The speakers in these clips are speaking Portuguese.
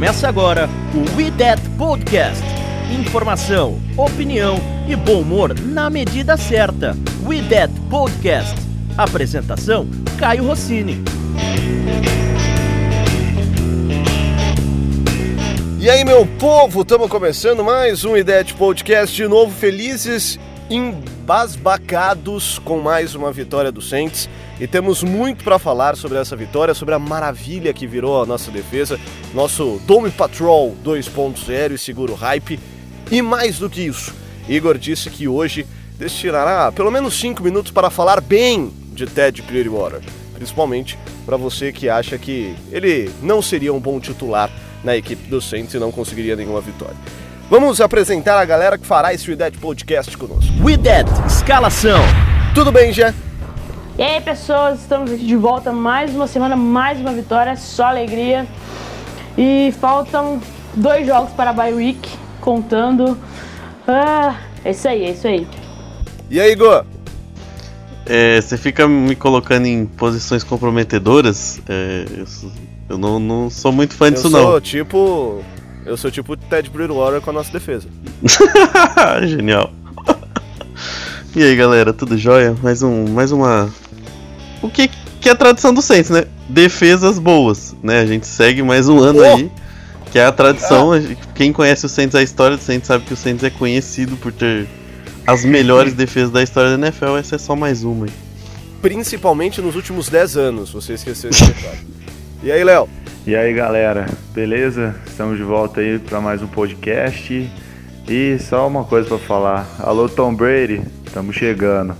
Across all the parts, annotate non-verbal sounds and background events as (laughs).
Começa agora o We That Podcast. Informação, opinião e bom humor na medida certa. We That Podcast. Apresentação: Caio Rossini. E aí, meu povo, estamos começando mais um IDET Podcast de novo, felizes, embasbacados com mais uma vitória do Saints. E temos muito para falar sobre essa vitória, sobre a maravilha que virou a nossa defesa, nosso Dome Patrol 2.0 e seguro hype. E mais do que isso, Igor disse que hoje destinará pelo menos 5 minutos para falar bem de Ted Clearwater, principalmente para você que acha que ele não seria um bom titular na equipe do Saints e não conseguiria nenhuma vitória. Vamos apresentar a galera que fará esse Dead Podcast conosco. We That Escalação. Tudo bem, Gé? E aí, pessoas, estamos aqui de volta mais uma semana, mais uma vitória, só alegria. E faltam dois jogos para a bye week, contando. Ah, é isso aí, é isso aí. E aí, Igor? É, você fica me colocando em posições comprometedoras. É, eu, eu não, não, sou muito fã disso, eu não. Sou tipo. Eu sou tipo Ted Bridgewater com a nossa defesa. (laughs) Genial. (laughs) e aí, galera, tudo jóia? Mais, um, mais uma. O que, que é a tradição do Saints, né? Defesas boas, né? A gente segue mais um ano oh! aí. Que é a tradição. Ah. Quem conhece o Saints, a história do Saints, sabe que o Saints é conhecido por ter as melhores defesas da história da NFL. Essa é só mais uma aí. Principalmente nos últimos 10 anos, você esqueceu esse (laughs) detalhe. e aí, Léo? E aí, galera, beleza? Estamos de volta aí para mais um podcast. E só uma coisa para falar. Alô, Tom Brady, estamos chegando.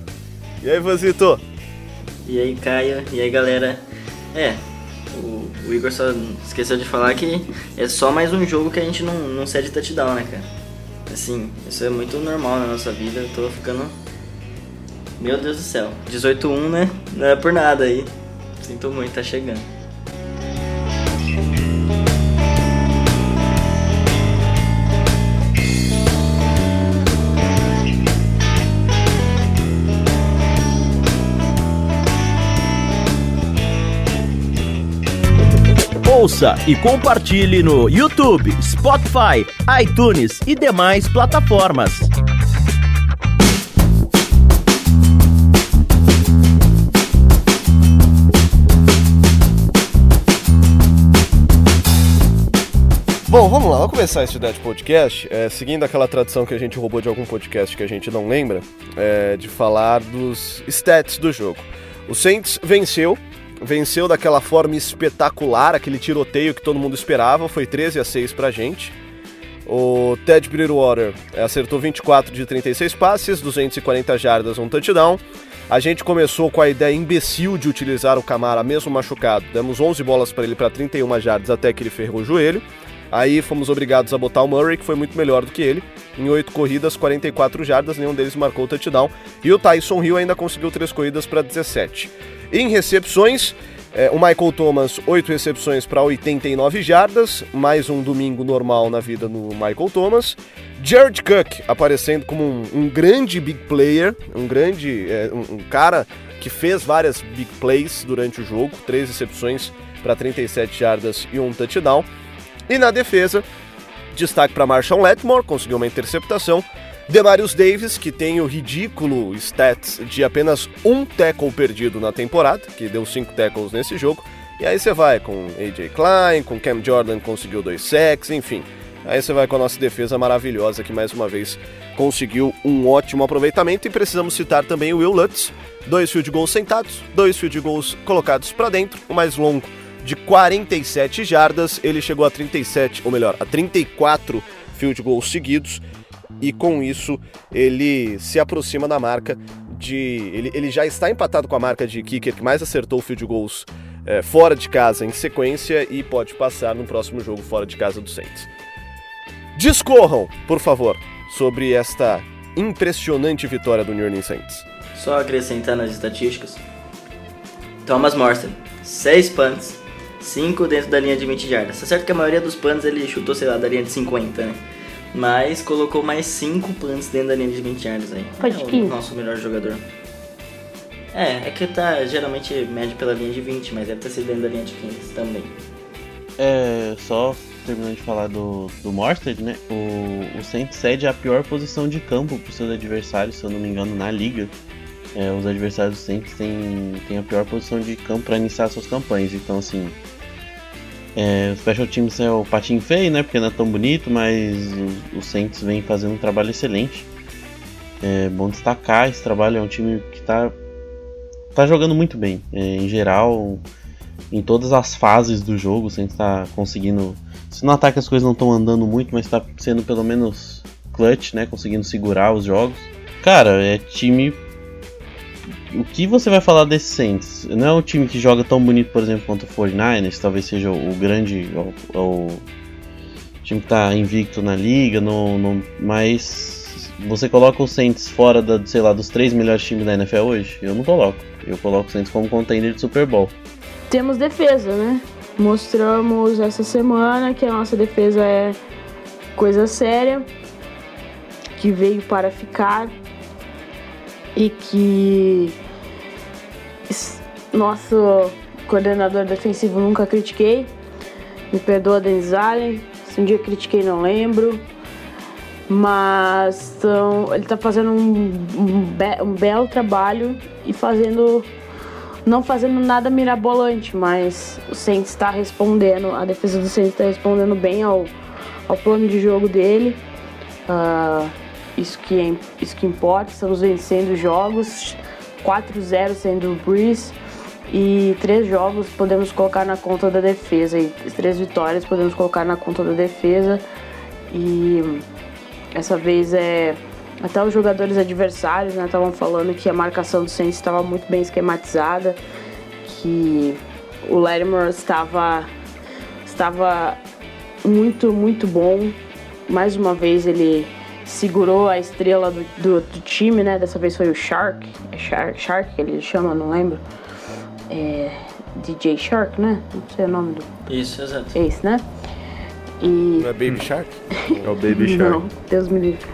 E aí, Vazito? E aí, Caio? E aí, galera? É, o, o, Igor só esqueceu de falar que é só mais um jogo que a gente não, não cede touchdown, né, cara? Assim, isso é muito normal na nossa vida. Eu tô ficando. Meu Deus do céu. 18-1, né? Não é por nada aí. Sinto muito, tá chegando. Ouça e compartilhe no YouTube, Spotify, iTunes e demais plataformas. Bom, vamos lá, vamos começar esse Dead Podcast, é, seguindo aquela tradição que a gente roubou de algum podcast que a gente não lembra, é, de falar dos stats do jogo. O Saints venceu venceu daquela forma espetacular, aquele tiroteio que todo mundo esperava, foi 13 a 6 pra gente. O Ted Bridgewater acertou 24 de 36 passes, 240 jardas, um touchdown. A gente começou com a ideia imbecil de utilizar o Camara mesmo machucado. Demos 11 bolas para ele para 31 jardas até que ele ferrou o joelho. Aí fomos obrigados a botar o Murray, que foi muito melhor do que ele. Em 8 corridas, 44 jardas, nenhum deles marcou o touchdown. E o Tyson Hill ainda conseguiu 3 corridas para 17. Em recepções, é, o Michael Thomas, 8 recepções para 89 jardas, mais um domingo normal na vida do Michael Thomas. Jared Cook aparecendo como um, um grande big player, um grande é, um, um, cara que fez várias big plays durante o jogo, três recepções para 37 jardas e um touchdown. E na defesa, destaque para Marshall Letmore, conseguiu uma interceptação. Demarius Davis, que tem o ridículo stats de apenas um tackle perdido na temporada, que deu cinco tackles nesse jogo. E aí você vai com AJ Klein, com Cam Jordan conseguiu dois sacks, enfim. Aí você vai com a nossa defesa maravilhosa que mais uma vez conseguiu um ótimo aproveitamento e precisamos citar também o Will Lutz, dois field goals sentados, dois field goals colocados para dentro, o mais longo de 47 jardas, ele chegou a 37, ou melhor, a 34 field goals seguidos e com isso ele se aproxima da marca de. Ele, ele já está empatado com a marca de kicker que mais acertou field goals é, fora de casa em sequência e pode passar no próximo jogo fora de casa do Saints. Discorram, por favor, sobre esta impressionante vitória do New Orleans Saints. Só acrescentar nas estatísticas: Thomas Morrison, 6 punts, 5 dentro da linha de 20 jardas. Tá certo que a maioria dos punts ele chutou, sei lá, da linha de 50, né? Mas colocou mais 5 punts dentro da linha de 20 yards aí. Pode é o nosso melhor jogador. É, é que tá geralmente médio pela linha de 20, mas deve ter sido dentro da linha de 15 também. É, só terminando de falar do, do Morstead, né? O, o Saints cede a pior posição de campo para os seus adversários, se eu não me engano, na liga. É, os adversários do Saints têm, têm a pior posição de campo para iniciar suas campanhas. Então, assim, é, o Special Teams é o patinho feio, né? Porque não é tão bonito, mas o, o Saints vem fazendo um trabalho excelente. É bom destacar esse trabalho, é um time que está tá jogando muito bem. É, em geral, em todas as fases do jogo, o Saints está conseguindo. Se no ataque as coisas não estão andando muito, mas está sendo pelo menos clutch, né? Conseguindo segurar os jogos. Cara, é time o que você vai falar desse Saints? Não é um time que joga tão bonito, por exemplo, quanto o 49ers, talvez seja o, grande. O, o, time que está invicto na liga, no, no, mas você coloca o Saints fora da, sei lá, dos três melhores times da NFL hoje? Eu não coloco. Eu coloco o Saints como contender de Super Bowl. Temos defesa, né? Mostramos essa semana que a nossa defesa é coisa séria, que veio para ficar e que nosso coordenador defensivo nunca critiquei. Me perdoa, Denis Allen. Se um dia critiquei, não lembro. Mas então, ele está fazendo um, um, be um, belo trabalho e fazendo. Não fazendo nada mirabolante, mas o Saints está respondendo, a defesa do Saints está respondendo bem ao, ao plano de jogo dele. Uh, isso que, é, isso que importa, estamos vencendo jogos, 4-0 sendo o Breeze e três jogos podemos colocar na conta da defesa. E três vitórias podemos colocar na conta da defesa. E essa vez é até os jogadores adversários estavam né, falando que a marcação do Saints estava muito bem esquematizada que o Latimer estava estava muito muito bom. Mais uma vez ele segurou a estrela do, do, do, time, né? Dessa vez foi o Shark. É Shark, Shark que ele chama, não lembro. É, DJ Shark, né? Não sei o nome do. Isso, exato. É isso, né? E... Não é Baby Shark? (laughs) é o Baby Shark. Não, Deus me livre.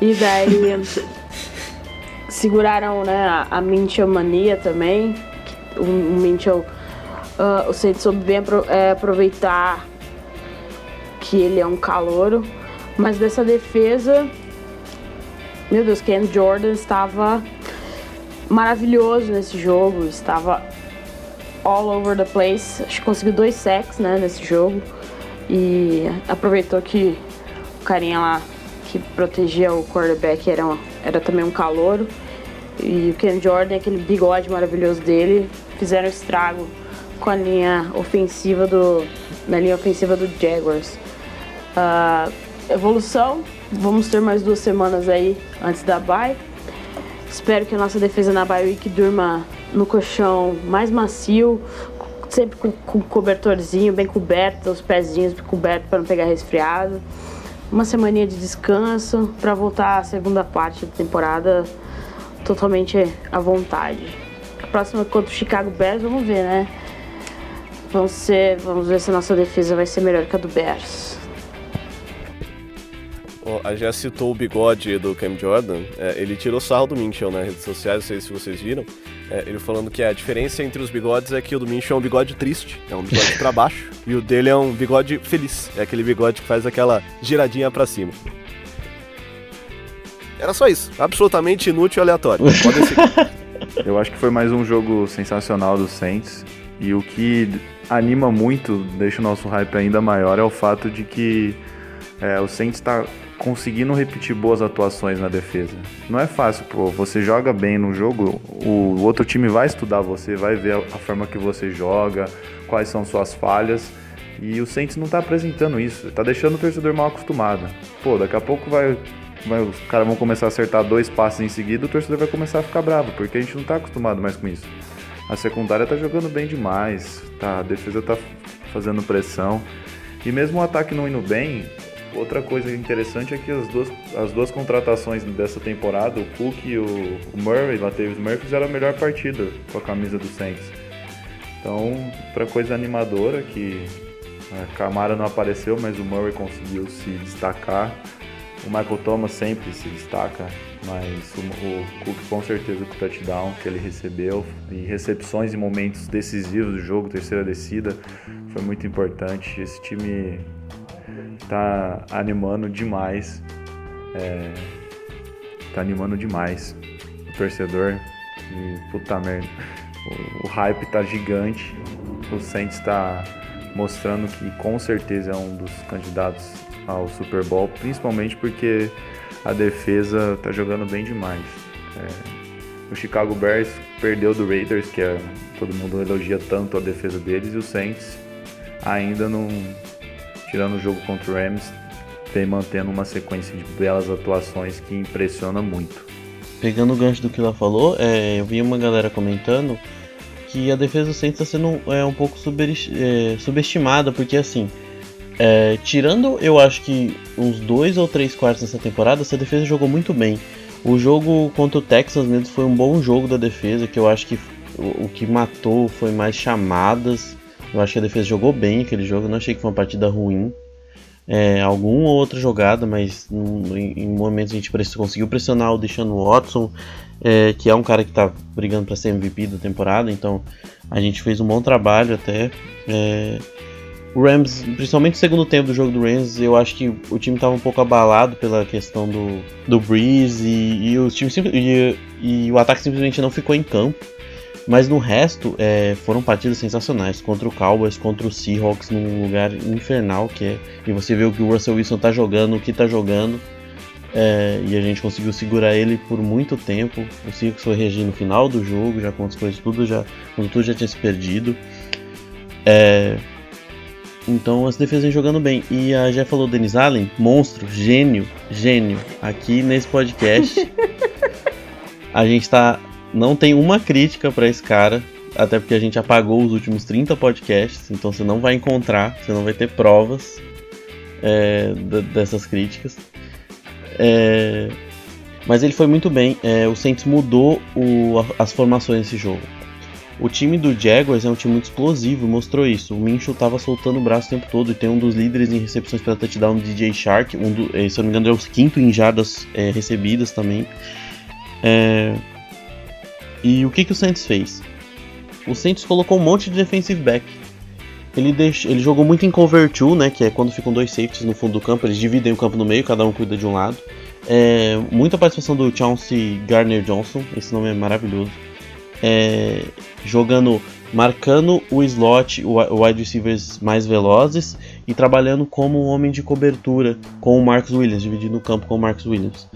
E daí seguraram né, a, a Minchel Mania também. O, o Minchel, uh, o Saints soube bem é, aproveitar que ele é um calouro mas dessa defesa, meu Deus, Ken Jordan estava maravilhoso nesse jogo, estava all over the place. Acho que conseguiu dois sacks né, nesse jogo. E aproveitou que o carinha lá que protegia o quarterback era, era também um calouro. E o Ken Jordan, aquele bigode maravilhoso dele, fizeram estrago com a linha ofensiva do. na linha ofensiva do Jaguars. Uh, evolução. Vamos ter mais duas semanas aí antes da bye. Espero que a nossa defesa na bye week durma no colchão mais macio, sempre com, com cobertorzinho bem coberto, os pezinhos cobertos para não pegar resfriado. Uma semaninha de descanso para voltar à segunda parte da temporada totalmente à vontade. A próxima contra o Chicago Bears, vamos ver, né? Vamos, ser, vamos ver se a nossa defesa vai ser melhor que a do Bears a já citou o bigode do Cam Jordan. É, ele tirou sarro do Minchel nas redes sociais, não sei se vocês viram. É, ele falando que a diferença entre os bigodes é que o do Minchel é um bigode triste, é um bigode para baixo, (laughs) e o dele é um bigode feliz, é aquele bigode que faz aquela giradinha para cima. Era só isso, absolutamente inútil e aleatório. Podem seguir. (laughs) Eu acho que foi mais um jogo sensacional do Saints. E o que anima muito, deixa o nosso hype ainda maior, é o fato de que é, o Saints está conseguindo repetir boas atuações na defesa. Não é fácil, pô. Você joga bem no jogo, o outro time vai estudar você, vai ver a forma que você joga, quais são suas falhas. E o Saints não tá apresentando isso, tá deixando o torcedor mal acostumado. Pô, daqui a pouco vai, vai os caras vão começar a acertar dois passes em seguida, o torcedor vai começar a ficar bravo, porque a gente não tá acostumado mais com isso. A secundária tá jogando bem demais, tá, a defesa tá fazendo pressão. E mesmo o ataque não indo bem, Outra coisa interessante é que as duas, as duas contratações dessa temporada, o Cook e o, Murray, Latavius Murray, fizeram a melhor partida com a camisa do Saints. Então, outra coisa animadora que a Camara não apareceu, mas o Murray conseguiu se destacar. o Michael Thomas sempre se destaca, mas o, o Cook com certeza com o touchdown que ele recebeu e recepções em momentos decisivos do jogo, terceira descida, foi muito importante. Esse time tá animando demais. É, tá animando demais o torcedor. E puta merda. O, o hype tá gigante. O Saints está mostrando que com certeza é um dos candidatos ao Super Bowl, principalmente porque a defesa tá jogando bem demais. É, o Chicago Bears perdeu do Raiders, que é, todo mundo elogia tanto a defesa deles, e o Saints ainda não, tirando o jogo contra o Rams, vem mantendo uma sequência de belas atuações que impressiona muito. Pegando o gancho do que ela falou, é, eu vi uma galera comentando que a defesa do Saints está sendo é, um pouco é, subestimada, porque assim, é, tirando eu acho que uns dois ou três quartos dessa temporada, essa defesa jogou muito bem. O jogo contra o Texas mesmo foi um bom jogo da defesa, que eu acho que o, o que matou foi mais chamadas. Eu acho que a defesa jogou bem aquele jogo, não achei que foi uma partida ruim. É, alguma outra jogada, mas em, em momentos a gente conseguiu pressionar o Deshaun Watson é, que é um cara que está brigando para ser MVP da temporada, então a gente fez um bom trabalho até. É, o Rams, principalmente no segundo tempo do jogo do Rams, eu acho que o time estava um pouco abalado pela questão do, do Breeze e, e o time e, e, o ataque simplesmente não ficou em campo. Mas no resto é, foram partidas sensacionais contra o Cowboys, contra o Seahawks num lugar infernal que é. E você vê o que o Russell Wilson está jogando, o que está jogando. É, e a gente conseguiu segurar ele por muito tempo. O Circus foi reagir no final do jogo, já com as coisas tudo já, quando tudo já tinha se perdido. É, então as defesas vêm jogando bem. E a já falou Denis Allen, monstro, gênio, gênio. Aqui nesse podcast (laughs) a gente tá não tem uma crítica para esse cara, até porque a gente apagou os últimos 30 podcasts, então você não vai encontrar, você não vai ter provas é, dessas críticas. É, mas ele foi muito bem. É, o Saints mudou o, as formações nesse jogo. O time do Jaguars é um time muito explosivo, mostrou isso. O Minshew estava soltando o braço o tempo todo e tem um dos líderes em recepções para touchdown, DJ Shark. Um do, eh, se eu não me engano, é o quinto em jardas é, recebidas também. É, e o que, que o Saints fez? O Saints colocou um monte de defensive back. Ele, ele jogou muito em cover 2, né, que é quando ficam dois safeties no fundo do campo, eles dividem o campo no meio, cada um cuida de um lado. É, muita participação do Chauncey Garner Johnson, esse nome é maravilhoso. É, jogando, marcando o slot, o wide receivers mais velozes e trabalhando como um homem de cobertura com o Marcus Williams, dividindo o campo com o Marcus Williams.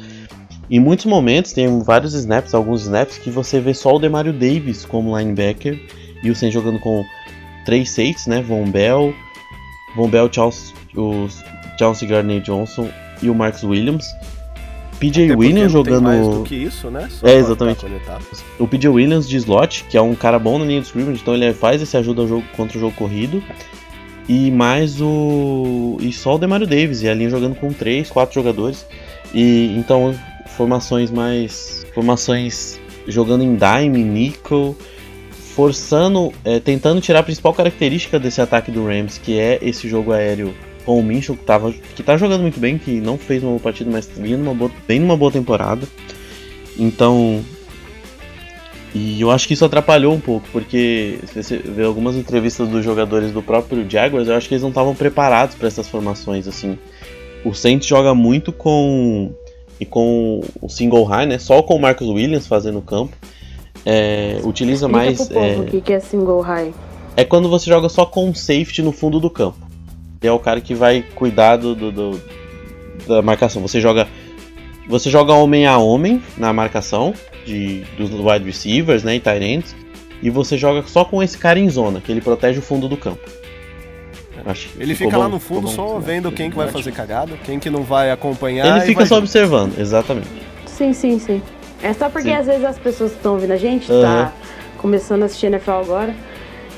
Em muitos momentos, tem vários snaps, alguns snaps, que você vê só o Demario Davis como linebacker e o Sen jogando com três safeties, né? Von Bell, Von Bell, Charles, o Chauncey Gardner Johnson e o Marcus Williams. PJ Williams jogando. mais do que isso, né? Só é, exatamente. O PJ Williams de slot, que é um cara bom na linha de scrimmage, então ele faz esse ajuda ao jogo contra o jogo corrido. E mais o. E só o Demario Davis, e a linha jogando com 3, 4 jogadores. E então, formações mais. Formações jogando em dime, nickel forçando, é, tentando tirar a principal característica desse ataque do Rams, que é esse jogo aéreo com o Minchel, que, tava, que tá jogando muito bem, que não fez uma boa partida, mas vinha numa boa, bem numa boa temporada. Então. E eu acho que isso atrapalhou um pouco, porque se você vê algumas entrevistas dos jogadores do próprio Jaguars, eu acho que eles não estavam preparados para essas formações, assim. O Saints joga muito com e com o single high, né? Só com o Marcus Williams fazendo o campo é, utiliza Explica mais. Pro povo, é, o que é single high? É quando você joga só com um safety no fundo do campo. É o cara que vai cuidar do, do, do da marcação. Você joga você joga homem a homem na marcação de, dos wide receivers né, e tight ends, e você joga só com esse cara em zona, que ele protege o fundo do campo. Acho ele fica bom, lá no fundo só vendo quem que vai fazer cagada, quem que não vai acompanhar. Ele fica só observando, exatamente. Sim, sim, sim. É só porque Sim. às vezes as pessoas que estão ouvindo a gente, uhum. tá começando a assistir NFL agora,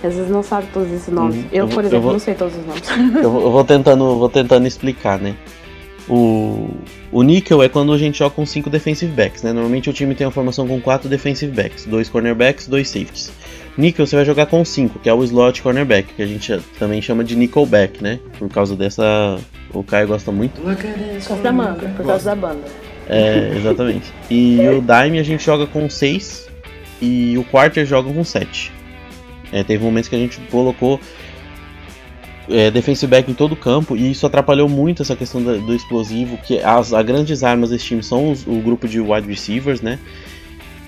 às vezes não sabe todos esses nomes. Uhum. Eu, por exemplo, vou, não sei todos os nomes. (laughs) Eu vou, eu vou, tentando, vou tentando explicar, né? O, o níquel é quando a gente joga com 5 defensive backs, né? Normalmente o time tem uma formação com 4 defensive backs, 2 cornerbacks, 2 safeties. Nickel você vai jogar com 5, que é o slot cornerback, que a gente também chama de nickelback, né? Por causa dessa. O Caio gosta muito. Por causa da banda, por causa da banda. É, exatamente. E o Dime a gente joga com 6 e o Quarter joga com 7. É, teve momentos que a gente colocou é, defensive back em todo o campo e isso atrapalhou muito essa questão do, do explosivo, que as, as, grandes armas desse time são os, o grupo de wide receivers, né?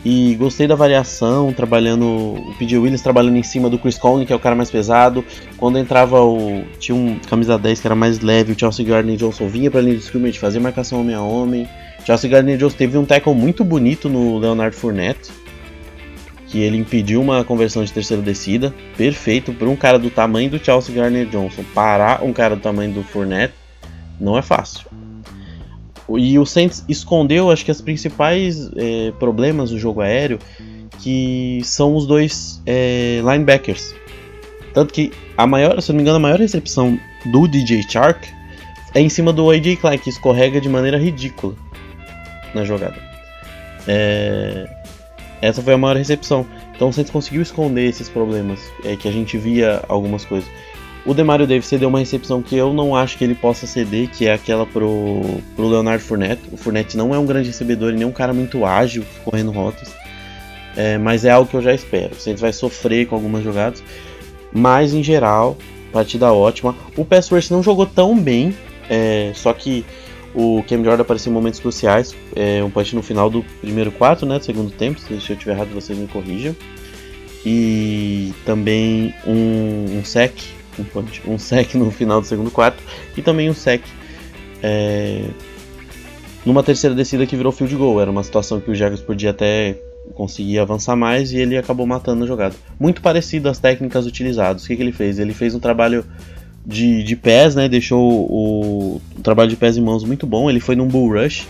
E gostei da variação, trabalhando. O P.J. Williams trabalhando em cima do Chris Conley, que é o cara mais pesado. Quando entrava o. Tinha um camisa 10 que era mais leve, o Chelsea Gardner Johnson vinha pra linha de scrimmage, fazia marcação homem a homem. Chelsea Gardner Johnson teve um tackle muito bonito no Leonard Fournette. Que ele impediu uma conversão de terceira descida. Perfeito para um cara do tamanho do Chelsea Gardner Johnson. Parar um cara do tamanho do Fournette não é fácil. E o Saints escondeu, acho que, os principais é, problemas do jogo aéreo, que são os dois é, linebackers. Tanto que a maior, se não me engano, a maior recepção do DJ Chark é em cima do AJ Klein, que escorrega de maneira ridícula na jogada. É, essa foi a maior recepção. Então o Saints conseguiu esconder esses problemas, é que a gente via algumas coisas. O Demario Davis cedeu uma recepção que eu não acho que ele possa ceder, que é aquela pro, pro Leonardo Fournette. O Fournette não é um grande recebedor e nem um cara muito ágil correndo rotas. É, mas é algo que eu já espero. Saints vai sofrer com algumas jogadas. Mas em geral, partida ótima. O pass rush não jogou tão bem, é, só que o Cam Jordan apareceu em momentos cruciais. É, um punch no final do primeiro quarto, né? Do segundo tempo. Se eu estiver errado, vocês me corrijam. E também um, um sec um punch, um sec no final do segundo quarto e também um sec é, numa terceira descida que virou field goal. Era uma situação que o Jaguars podia até conseguir avançar mais e ele acabou matando a jogada. Muito parecido às técnicas utilizadas. O que, que ele fez? Ele fez um trabalho de, de pés, né? Deixou o, o trabalho de pés em mãos muito bom. Ele foi num bull rush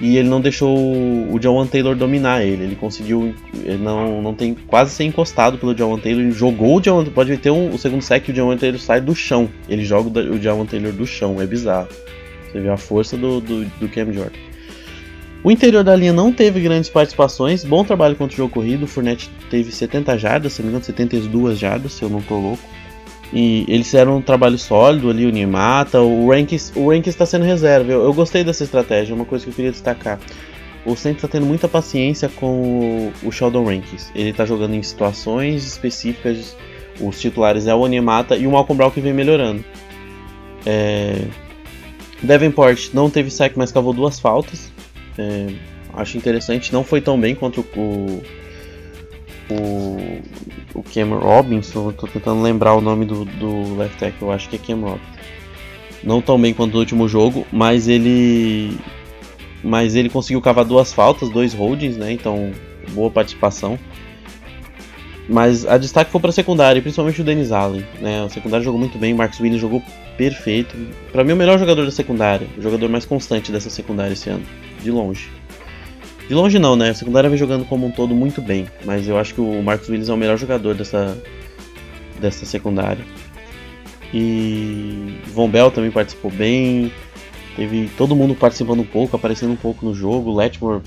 e ele não deixou o John Taylor dominar ele. Ele conseguiu ele não, não tem quase ser encostado pelo John Taylor. Ele jogou o John Pode ter um, o segundo sec o John Taylor sai do chão. Ele joga o John Taylor do chão. É bizarro. Você vê a força do, do, do Cam Jordan. O interior da linha não teve grandes participações. Bom trabalho contra o jogo corrido. O Fournette teve 70 jardas, se não me engano, 72 jardas, se eu não tô louco. E eles fizeram um trabalho sólido ali, o Nimata, o Rankins, o Rankins está sendo reserva. Eu, eu, gostei dessa estratégia, é uma coisa que eu queria destacar. O Saints está tendo muita paciência com o, o Sheldon Rankins. Ele está jogando em situações específicas. Os titulares é o Onimata e o Malcolm Brown que vem melhorando. É... Davenport não teve sack, mas cavou duas faltas. É... Acho interessante. Não foi tão bem contra o, o, o Cam Robinson, tô tentando lembrar o nome do, do left tackle, eu acho que é Cam Robinson. Não tão bem quanto no último jogo, mas ele mas ele conseguiu cavar duas faltas, dois holdings, né? Então, boa participação. Mas a destaque foi para a secundária, principalmente o Dennis Allen, né? A secundária jogou muito bem, o Marcus Williams jogou perfeito. Para mim, o melhor jogador da secundária, o jogador mais constante dessa secundária esse ano, de longe. De longe não, né? A secundária vem jogando como um todo muito bem, mas eu acho que o Marcos Williams é o melhor jogador dessa, dessa secundária. E Von Bell também participou bem. Teve todo mundo participando um pouco, aparecendo um pouco no jogo. O Letmore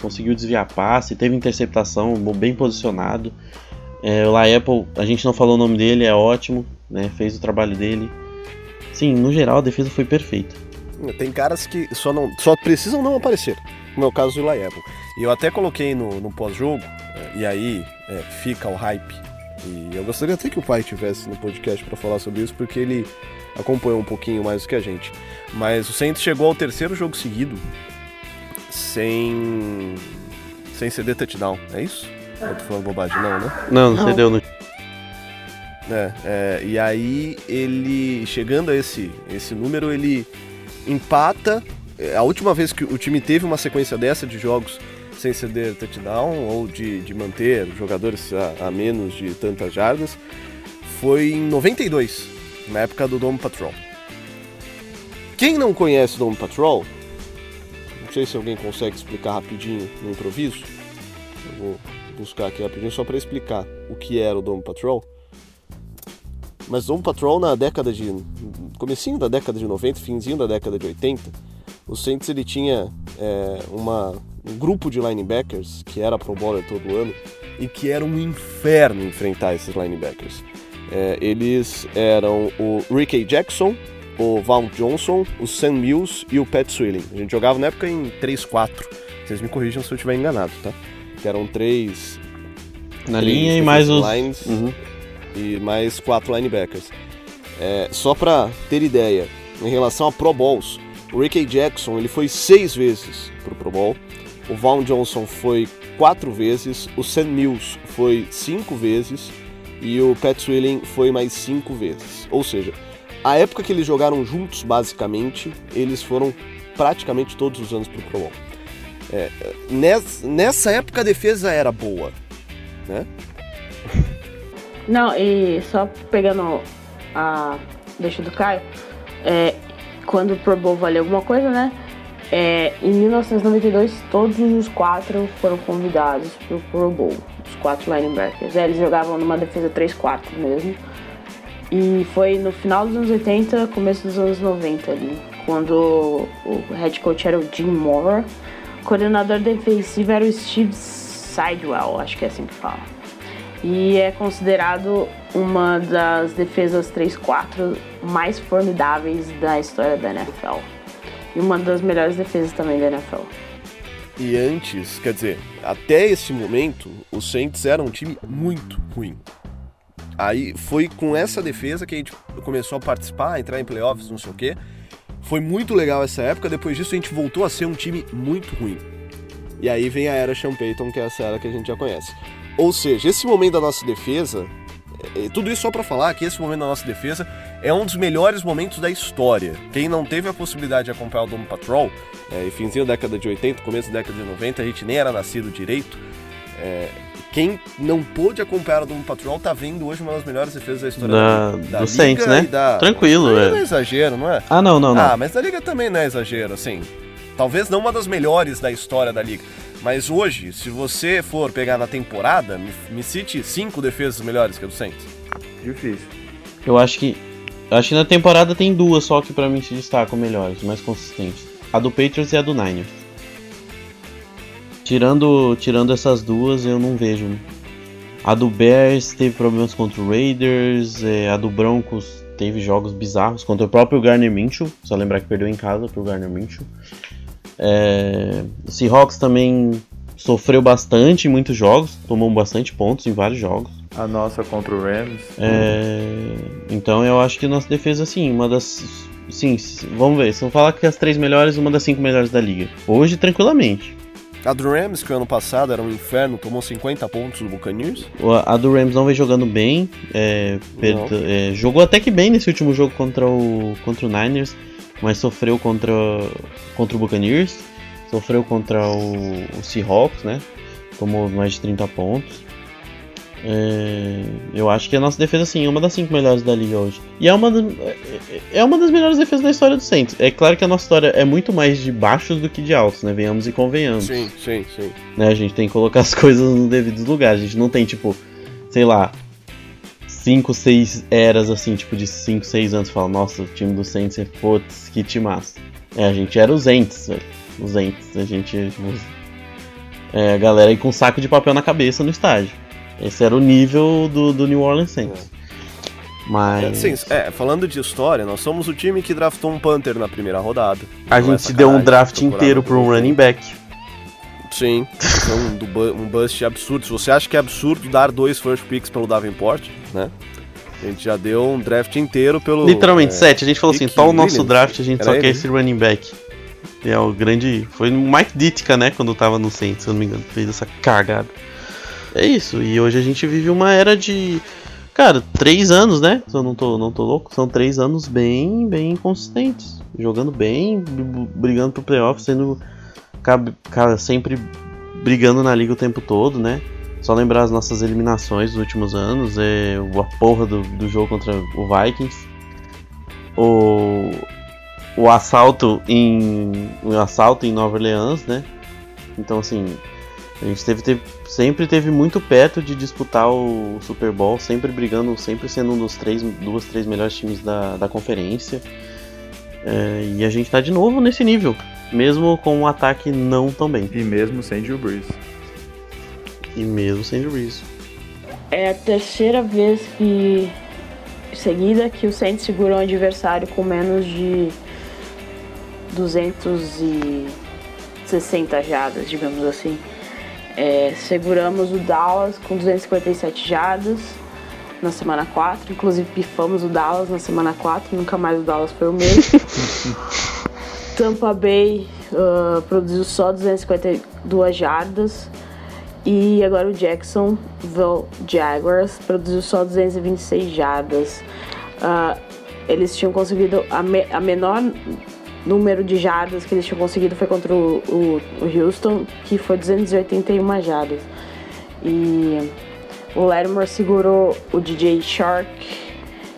conseguiu desviar passe, teve interceptação, bem posicionado. É, o Apple, a gente não falou o nome dele, é ótimo, né? Fez o trabalho dele. Sim, no geral a defesa foi perfeita. Tem caras que só, não, só precisam não aparecer meu caso, o Eli Apple. E eu até coloquei no, no pós-jogo, é, e aí é, fica o hype. E eu gostaria até que o pai tivesse no podcast para falar sobre isso, porque ele acompanhou um pouquinho mais do que a gente. Mas o Saints chegou ao terceiro jogo seguido sem sem ceder touchdown, é isso? Eu tô falando bobagem, não, né? Não, não cedeu no. É, é, e aí ele, chegando a esse, esse número, ele empata é, a última vez que o time teve uma sequência dessa de jogos sem ceder touchdown ou de, de manter jogadores a, a menos de tantas jardas foi em 92, na época do Dome Patrol. Quem não conhece o Dome Patrol, não sei se alguém consegue explicar rapidinho no improviso. Eu vou buscar aqui rapidinho só para explicar o que era o Dome Patrol. Mas Dome Patrol na década de comecinho da década de 90, finzinho da década de 80, o Saints ele tinha é, uma, um grupo de linebackers que era pro bowler todo ano e que era um inferno enfrentar esses linebackers. É, eles eram o Ricky Jackson, o Val Johnson, o Sam Mills e o Pat Swilling. A gente jogava na época em 3-4. Vocês me corrijam se eu estiver enganado, tá? Que eram três. Na três linha e mais os. lines Uhum. e mais quatro linebackers. É, só pra ter ideia, em relação a Pro Bowls, o Ricky Jackson ele foi seis vezes pro Pro Bowl, o Vaughn Johnson foi quatro vezes, o Sam Mills foi cinco vezes e o Pat Swilling foi mais cinco vezes. Ou seja, a época que eles jogaram juntos, basicamente, eles foram praticamente todos os anos pro Pro Bowl. É, nessa, nessa época a defesa era boa, né? Não, e só pegando a deixa do Caio, é, quando o Pro Bowl valia alguma coisa, né? É, em 1992, todos os quatro foram convidados pro Pro Bowl, os quatro linebackers. É, eles jogavam numa defesa 3-4 mesmo. E foi no final dos anos 80, começo dos anos 90 ali, quando o head coach era o Jim Mora, o coordenador defensivo era o Steve Sidewell, acho que é assim que fala. E é considerado uma das defesas 3-4 mais formidáveis da história da NFL. E uma das melhores defesas também da NFL. E antes, quer dizer, até esse momento, os Saints eram um time muito ruim. Aí foi com essa defesa que a gente começou a participar, entrar em playoffs, não sei o quê. Foi muito legal essa época, depois disso a gente voltou a ser um time muito ruim. E aí vem a era Sean Payton, que é essa era que a gente já conhece. Ou seja, esse momento da nossa defesa, tudo isso só pra falar que esse momento da nossa defesa é um dos melhores momentos da história. Quem não teve a possibilidade de acompanhar o Dome Patrol, é, e finzinho da década de 80, começo da década de 90, a gente nem era nascido direito. É, quem não pôde acompanhar o Dome Patrol tá vendo hoje uma das melhores defesas da história Da- da, Saints, né? da- Tranquilo, Não é. é exagero, não é? Ah, não, não, não. Ah, mas da Liga também não é exagero, assim. Talvez não uma das melhores da história da Liga. Mas hoje, se você for pegar na temporada, me, me cite cinco defesas melhores que a do Saints. Difícil. Eu acho que. Acho que na temporada tem duas só que pra mim se destacam melhores, mais consistentes. A do Patriots e a do Niners. Tirando, tirando essas duas, eu não vejo. A do Bears teve problemas contra o Raiders, é, a do Broncos teve jogos bizarros contra o próprio Garner Minshew, só lembrar que perdeu em casa pro Garner Minshew. É, o Seahawks também sofreu bastante em muitos jogos, tomou bastante pontos em vários jogos. A nossa contra o Rams. É, então eu acho que nossa defesa, assim, uma das. Sim, vamos ver. Se eu falar que as três melhores, uma das cinco melhores da liga. Hoje, tranquilamente. A do Rams, que o ano passado era um inferno, tomou 50 pontos do Buccaneers. A do Rams não vem jogando bem. é, é, jogou até que bem nesse último jogo contra o, contra o Niners, mas sofreu contra, contra o Buccaneers. Sofreu contra o, o Seahawks, né? Tomou mais de 30 pontos. É, eu acho que a nossa defesa, sim, é uma das cinco melhores da liga hoje. E é uma, é- é uma das melhores defesas da história do Saints. É claro que a nossa história é muito mais de baixos do que de altos, né? Venhamos e convenhamos Sim, sim, sim. né? A gente tem que colocar as (laughs) coisas nos devidos lugares. A gente não tem, tipo, sei lá, 5, 6 eras assim, tipo, de 5, 6 anos. Fala, nossa, o time do Saints é putz, que timaço. É, a gente era os Ents, velho. Os Ents. A gente. os- É, a galera aí com um saco de papel na cabeça no estádio. Esse era o nível do, do New Orleans Saints. Mas. É, sim, é, falando de história, nós somos o time que draftou um Panther na primeira rodada. a é gente deu um draft inteiro pra um running back. Sim, um, do bu- um bust absurdo. Se você acha que é absurdo dar dois first picks pelo Davenport, né? A gente já deu um draft inteiro pelo. Literalmente, é, sete. A gente falou assim, Rick tá o nosso draft, a gente só quer ele, esse running back. E é o grande. Foi o Mike Ditka, né? Quando tava no Saints, se eu não me engano, fez essa cagada. É isso, e hoje a gente vive uma era de. Cara, três anos, né? Se eu não tô, não tô louco, são três anos bem, bem consistentes. Jogando bem, br- brigando pro playoff, sendo. Cara, sempre brigando na liga o tempo todo, né? Só lembrar as nossas eliminações dos últimos anos, é a porra do, do jogo contra o Vikings, o, o assalto em o assalto em Nova Orleans, né? Então assim, a gente teve, teve- sempre teve muito perto de disputar o Super Bowl, sempre brigando, sempre sendo um dos três, duas, três melhores times da, da conferência. É, e a gente tá de novo nesse nível, mesmo com um ataque não tão bem. E mesmo sem Drew Brees. E mesmo sem Drew Brees. É a terceira vez que seguida que o Saints segura um adversário com menos de 260 jardas, digamos assim. É, seguramos o Dallas com 257 jardas na semana 4, inclusive pifamos o Dallas na semana 4, nunca mais o Dallas foi o mesmo. (laughs) Tampa Bay uh, produziu só 252 jardas e agora o Jacksonville Jaguars produziu só 226 jardas. Uh, eles tinham conseguido a, me, a, menor número de jardas que eles tinham conseguido foi contra o, o, o Houston, que foi 281 jardas. E o Lattimore segurou o DJ Shark,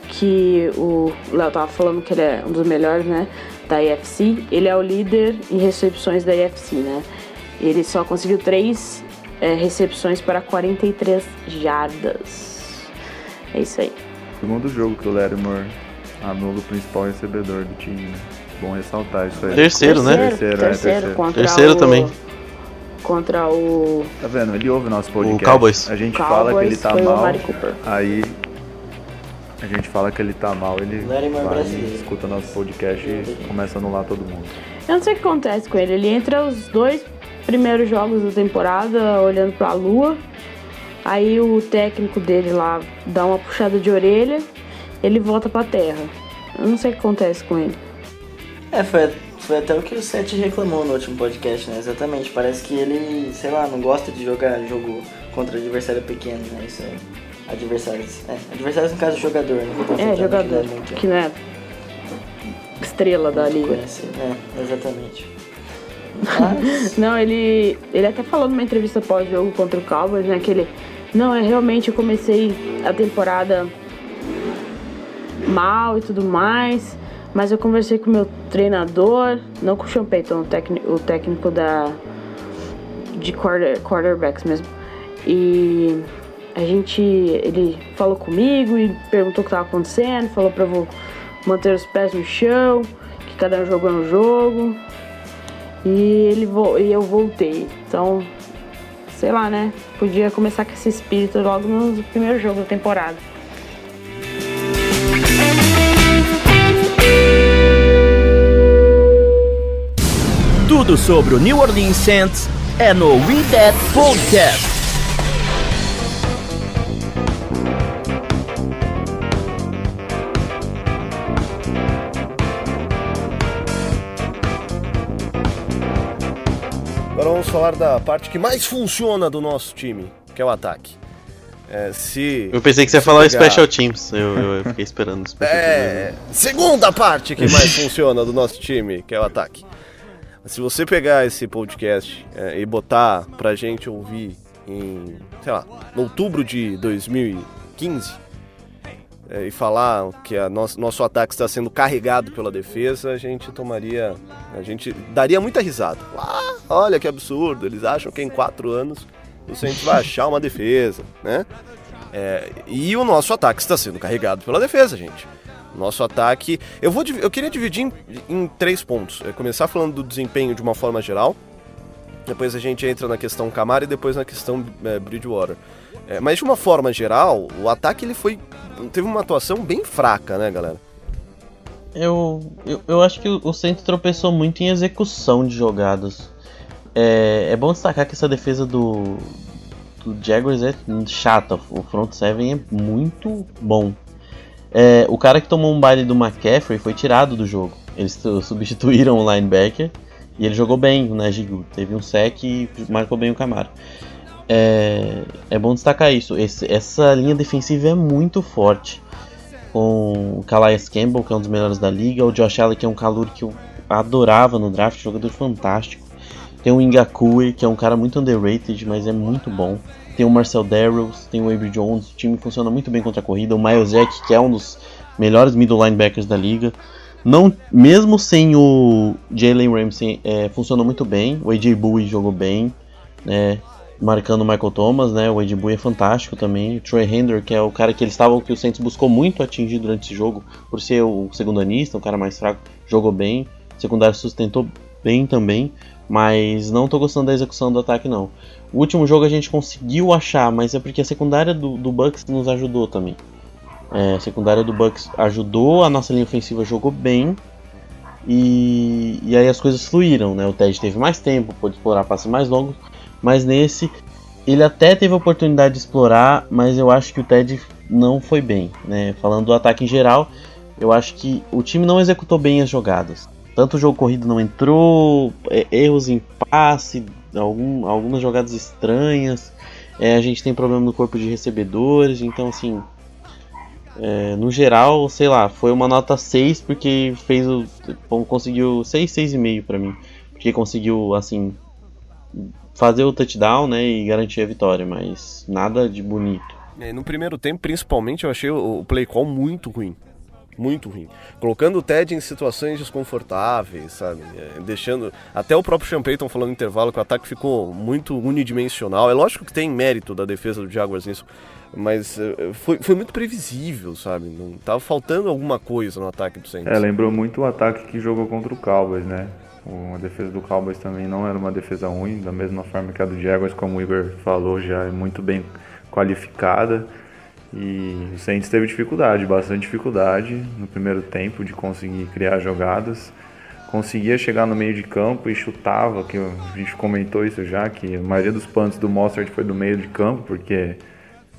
que o Léo tava falando que ele é um dos melhores, né? Da IFC. Ele é o líder em recepções da IFC, né? Ele só conseguiu três é, recepções para 43 jardas. É isso aí. Segundo jogo que o Lattimore anula o principal recebedor do time, né? Bom ressaltar isso aí. Terceiro, né? Terceiro, Terceiro, é, terceiro, terceiro. Terceiro o, também. Contra o Tá vendo? Ele ouve nosso podcast. Cowboys. A gente Cowboys, fala que ele tá o mal. Aí a gente fala que ele tá mal, ele Lattimore vai, escuta nosso podcast e começa a anular todo mundo. Eu não sei o que acontece com ele. Ele entra os dois primeiros jogos da temporada olhando pra lua. Aí o técnico dele lá dá uma puxada de orelha, ele volta pra terra. Eu não sei o que acontece com ele. É, foi, foi até o que o Seth reclamou no último podcast, né? Exatamente. Parece que ele, sei lá, não gosta de jogar jogo contra adversário pequeno, né? Isso aí. Adversários. É, adversários no caso jogador, né? É, jogador que não é que não é estrela da liga. conhecido. É, exatamente. (laughs) Mas, Não, ele, ele até falou numa entrevista pós-jogo contra o Cowboys, né? Que ele. Não, é realmente eu comecei a temporada mal e tudo mais. Mas eu conversei com o meu treinador, não com o Sean Payton, o, técnico, o técnico da. de quarter, quarterbacks mesmo. E a gente. ele falou comigo e perguntou o que estava acontecendo, falou pra eu manter os pés no chão, que cada um jogo é um jogo. E, ele e eu voltei. Então, sei lá, né? Podia começar com esse espírito logo no primeiro jogo da temporada. Tudo sobre o New Orleans Saints é no We That Podcast. Agora vamos falar da parte que mais funciona do nosso time, que é o ataque. É, se. Eu pensei que você ia falar o pegar- Special Teams. Eu, eu- fiquei esperando. É, segunda parte que mais funciona do nosso time, que é o ataque. Se você pegar esse podcast é, e botar pra gente ouvir em, sei lá, outubro de 2015 é, e falar que a nosso, nosso ataque está sendo carregado pela defesa, a gente tomaria, a gente daria muita risada. Ah, olha que absurdo, eles acham que em quatro anos o Saints (laughs) vai achar uma defesa, né? É, e o nosso ataque está sendo carregado pela defesa, gente. Nosso ataque. Eu, vou, eu queria dividir em, em três pontos. É, começar falando do desempenho de uma forma geral. Depois a gente entra na questão Camara e depois na questão é, Bridgewater. É, mas de uma forma geral, o ataque ele foi. teve uma atuação bem fraca, né, galera? Eu, eu, eu acho que o o Saints tropeçou muito em execução de jogadas. É, é bom destacar que essa defesa do, do Jaguars é chata. O front seven é muito bom. É, o cara que tomou um baile do McCaffrey foi tirado do jogo. Eles su- substituíram o linebacker e ele jogou bem, o Najee Teve um sec e marcou bem o Camaro. É, é bom destacar isso. Esse- essa linha defensiva é muito forte com o Calais Campbell, que é um dos melhores da liga, o Josh Allen, que é um calor que eu adorava no draft, jogador fantástico. Tem o Ingakue, que é um cara muito underrated, mas é muito bom. Tem o Marcel Darrows, tem o Avery Jones, o time funciona muito bem contra a corrida. O Miles Jack, que é um dos melhores middle linebackers da liga. Não, mesmo sem o Jalen Ramsey, é, funcionou muito bem. O AJ Bowie jogou bem, né, marcando o Michael Thomas, né? O AJ Bowie é fantástico também. O Troy Hender, que é o cara que eles estavam que o Saints buscou muito atingir durante esse jogo, por ser o segundo anista, um cara mais fraco, jogou bem. O secundário sustentou bem também, mas não tô gostando da execução do ataque não. O último jogo a gente conseguiu achar, mas é porque a secundária do, do Bucks nos ajudou também. É, a secundária do Bucks ajudou, a nossa linha ofensiva jogou bem. E, e aí as coisas fluíram, né? O Ted teve mais tempo, pôde explorar passes mais longos. Mas nesse, ele até teve a oportunidade de explorar, mas eu acho que o Ted não foi bem. Né? Falando do ataque em geral, eu acho que o time não executou bem as jogadas. Tanto o jogo corrido não entrou, é, erros em passe, algum, algumas jogadas estranhas. É, a gente tem problema no corpo de recebedores, então assim. É, no geral, sei lá, foi uma nota 6 porque fez o. conseguiu 6, 6,5 para mim. Porque conseguiu, assim, fazer o touchdown né, e garantir a vitória, mas nada de bonito. É, no primeiro tempo, principalmente, eu achei o play call muito ruim muito ruim. Colocando o Ted em situações desconfortáveis, sabe? É, deixando. Até o próprio Sean Payton falando no intervalo que o ataque ficou muito unidimensional. É lógico que tem mérito da defesa do Jaguars nisso, mas é, foi, foi muito previsível, sabe? Não tava faltando alguma coisa no ataque do Saints. É, lembrou muito o ataque que jogou contra o Cowboys, né? A defesa do Cowboys também não era uma defesa ruim, da mesma forma que a do Jaguars, como o Igor falou, já é muito bem qualificada. E o Saints teve dificuldade, bastante dificuldade no primeiro tempo de conseguir criar jogadas. Conseguia chegar no meio de campo e chutava, que a gente comentou isso já, que a maioria dos punts do Mostert foi do meio de campo, porque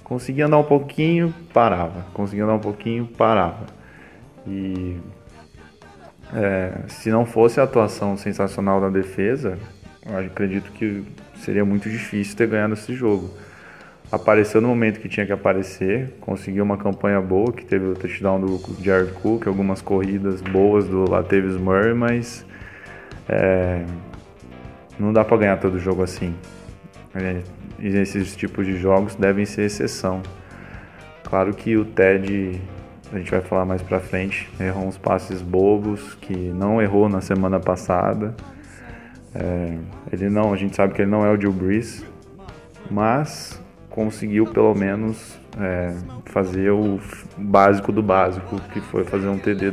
conseguia andar um pouquinho, parava. Conseguia andar um pouquinho, parava. E é, se não fosse a atuação sensacional da defesa, eu acredito que seria muito difícil ter ganhado esse jogo apareceu no momento que tinha que aparecer, conseguiu uma campanha boa, que teve o touchdown do Jared Cook, algumas corridas boas do Latavius Murray, mas é, não dá para ganhar todo jogo assim. É, esses tipos de jogos devem ser exceção. Claro que o Ted, a gente vai falar mais pra frente, errou uns passes bobos que não errou na semana passada. É, ele não, a gente sabe que ele não é o Jill Breeze, mas conseguiu pelo menos é, fazer o básico do básico, que foi fazer um TD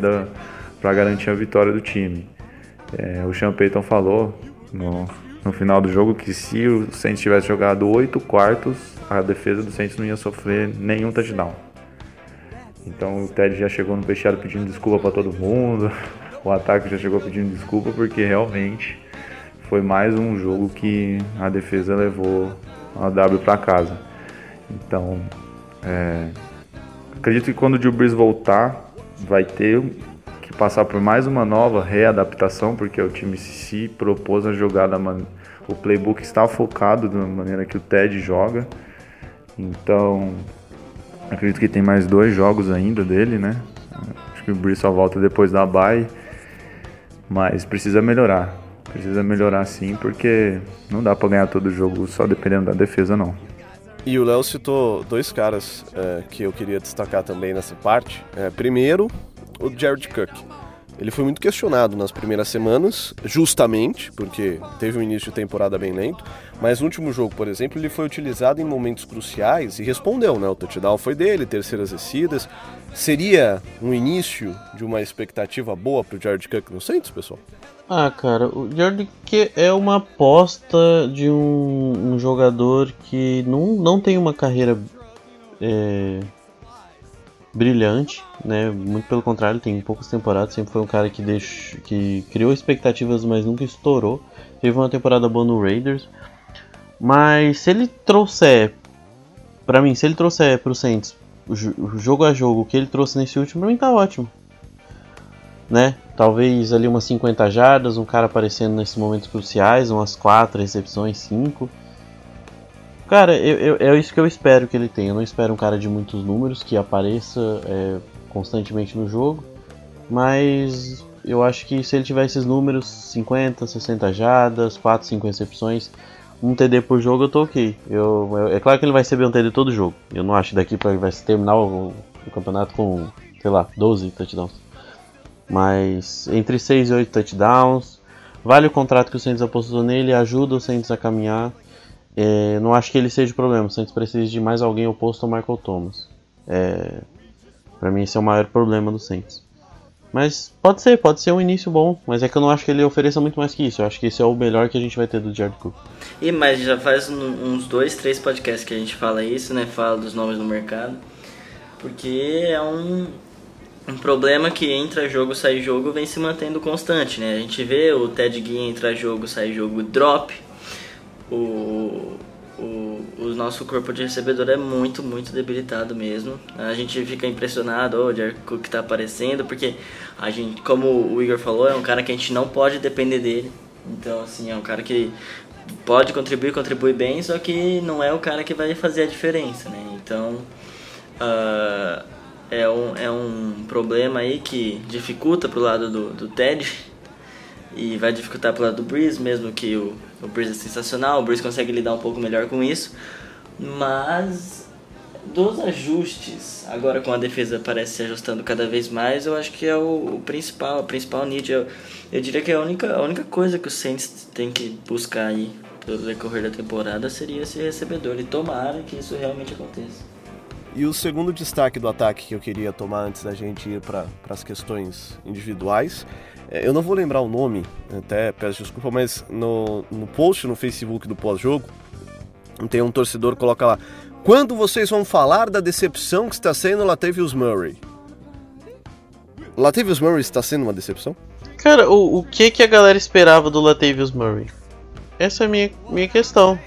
para garantir a vitória do time. É, o Sean Payton falou no, no final do jogo que se o Saints tivesse jogado oito quartos, a defesa do Saints não ia sofrer nenhum touchdown. Então o Ted já chegou no vestiário pedindo desculpa para todo mundo, (laughs) o ataque já chegou pedindo desculpa porque realmente foi mais um jogo que a defesa levou a W para casa. Então, é, acredito que quando o Drew Brees voltar, vai ter que passar por mais uma nova readaptação, porque o time se propôs a jogar da man... o playbook está focado da maneira que o Ted joga. Então, acredito que tem mais dois jogos ainda dele, né? Acho que o Brees só volta depois da bye, mas precisa melhorar. Precisa melhorar sim, porque não dá para ganhar todo jogo só dependendo da defesa não. E o Léo citou dois caras é, que eu queria destacar também nessa parte. É, primeiro, o Jared Cook. Ele foi muito questionado nas primeiras semanas, justamente, porque teve um início de temporada bem lento, mas no último jogo, por exemplo, ele foi utilizado em momentos cruciais e respondeu, né? O touchdown foi dele, terceiras descidas. Seria um início de uma expectativa boa para o Jared Cook no Saints, pessoal? Ah, cara, o Jordan que é uma aposta de um, um, jogador que não, não tem uma carreira é, brilhante, né? Muito pelo contrário, tem poucas temporadas, sempre foi um cara que, deixou, que criou expectativas, mas nunca estourou. Teve uma temporada boa no Raiders. Mas se ele trouxer, para mim, se ele trouxer pro Saints jogo a jogo o que ele trouxe nesse último, pra mim tá ótimo né? Talvez ali umas 50 jardas, um cara aparecendo nesses momentos cruciais, umas 4 recepções, 5. Cara, eu, eu, é isso que eu espero que ele tenha. Eu não espero um cara de muitos números que apareça é, constantemente no jogo, mas eu acho que se ele tiver esses números, 50, 60 jardas, 4, 5 recepções, um TD por jogo, eu tô ok. Eu, eu, é claro que ele vai receber um TD todo jogo. Eu não acho daqui para ele vai terminar o, o campeonato com, sei lá, 12 touchdowns. Mas entre 6 e 8 touchdowns. Vale o contrato que o Saints apostou nele, ajuda o Saints a caminhar. É, não acho que ele seja o problema. O Saints precisa de mais alguém oposto ao Michael Thomas. É, para mim esse é o maior problema do Saints. Mas pode ser, pode ser um início bom, mas é que eu não acho que ele ofereça muito mais que isso. Eu acho que esse é o melhor que a gente vai ter do Jared Cook. E mas já faz uns dois, três podcasts que a gente fala isso, né? Fala dos nomes no mercado. Porque é um, um problema que entra jogo, sai jogo, vem se mantendo constante, né? A gente vê o Ted Ginn entra jogo, sai jogo, drop. O, o, o nosso corpo de recebedor é muito, muito debilitado mesmo. A gente fica impressionado, oh, o Jared Cook tá aparecendo, porque a gente, como o Igor falou, é um cara que a gente não pode depender dele. Então, assim, é um cara que pode contribuir, contribui bem, só que não é o cara que vai fazer a diferença, né? Então, uh, é, um, é um problema aí que dificulta pro lado do, do Ted e vai dificultar pro lado do Breeze, mesmo que o, o Breeze é sensacional, o Breeze consegue lidar um pouco melhor com isso, mas dos ajustes, agora com a defesa parece se ajustando cada vez mais, eu acho que é o, o principal, a principal need. Eu, eu diria que a única, a única coisa que o Saints tem que buscar aí pelo decorrer da temporada seria esse recebedor, e tomara que isso realmente aconteça. E o segundo destaque do ataque que eu queria tomar antes da gente ir para as questões individuais, é, eu não vou lembrar o nome, até peço desculpa, mas no, no post no Facebook do pós-jogo, tem um torcedor que coloca lá: Quando vocês vão falar da decepção que está sendo Latavius Murray? Latavius Murray está sendo uma decepção? Cara, o, o que, que a galera esperava do Latavius Murray? Essa é a minha, minha questão.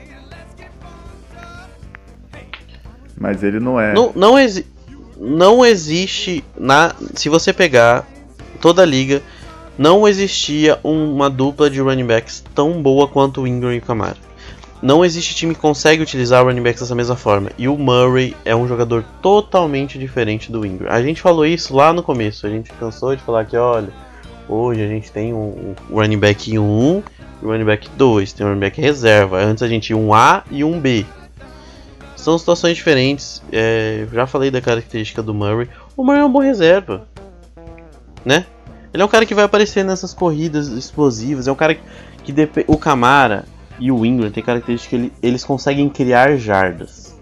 Mas ele não é. Não, não, exi não existe. Na, se você pegar toda a liga, não existia uma dupla de running backs tão boa quanto o Ingram e o Camara. Não existe time que consegue utilizar o running backs dessa mesma forma. E o Murray é um jogador totalmente diferente do Ingram. A gente falou isso lá no começo. A gente cansou de falar que, olha, hoje a gente tem um, um running back 1 e um running back 2. Tem um running back reserva. Antes a gente tinha um A e um B. São situações diferentes. É, já falei da característica do Murray. O Murray é um bom reserva. Né? Ele é um cara que vai aparecer nessas corridas explosivas. É um cara que, que o Camara e o Ingram tem característica que ele, eles conseguem criar jardas,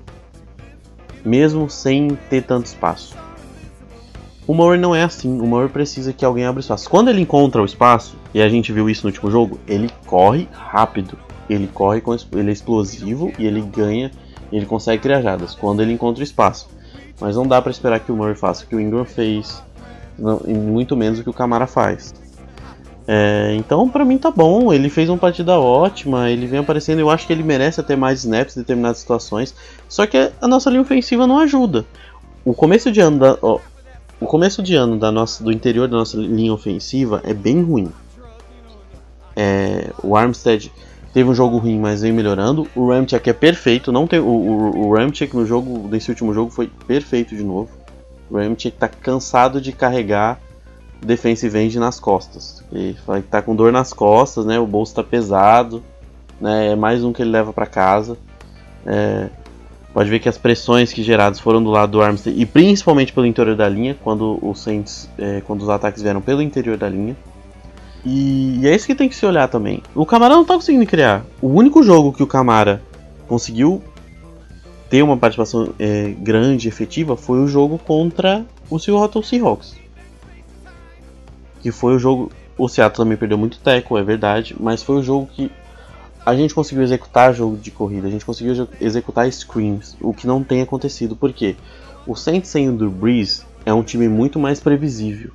mesmo sem ter tanto espaço. O Murray não é assim. O Murray precisa que alguém abra espaço. Quando ele encontra o espaço, e a gente viu isso no último jogo, ele corre rápido. Ele corre com ele é explosivo e ele ganha, ele consegue criar jardas quando ele encontra espaço. Mas não dá para esperar que o Murray faça o que o Ingram fez, não, muito menos o que o Camara faz. É, então, para mim tá bom. Ele fez uma partida ótima, ele vem aparecendo. Eu acho que ele merece até mais snaps em determinadas situações. Só que a nossa linha ofensiva não ajuda. O começo de ano da, ó, o começo de ano da nossa, do interior da nossa linha ofensiva é bem ruim. É, o Armstead teve um jogo ruim, mas vem melhorando. O Ramchick é perfeito. Não tem o, o, o Ramchick no jogo desse último jogo foi perfeito de novo. O Ramchick tá cansado de carregar defensive end nas costas. Ele tá com dor nas costas, né? O bolso está pesado, né? É mais um que ele leva para casa. É, pode ver que as pressões que geradas foram do lado do Armstead e principalmente pelo interior da linha, quando Saints, é, quando os ataques vieram pelo interior da linha. E, é isso que tem que se olhar também. O Camara não está conseguindo criar. O único jogo que o Camara conseguiu ter uma participação é, grande, efetiva, foi o jogo contra o Seattle Seahawks que foi o jogo. O Seattle também perdeu muito teco, é verdade, mas foi o jogo que a gente conseguiu executar jogo de corrida, a gente conseguiu executar screens, o que não tem acontecido, porque o Saints sem o Drew é um time muito mais previsível.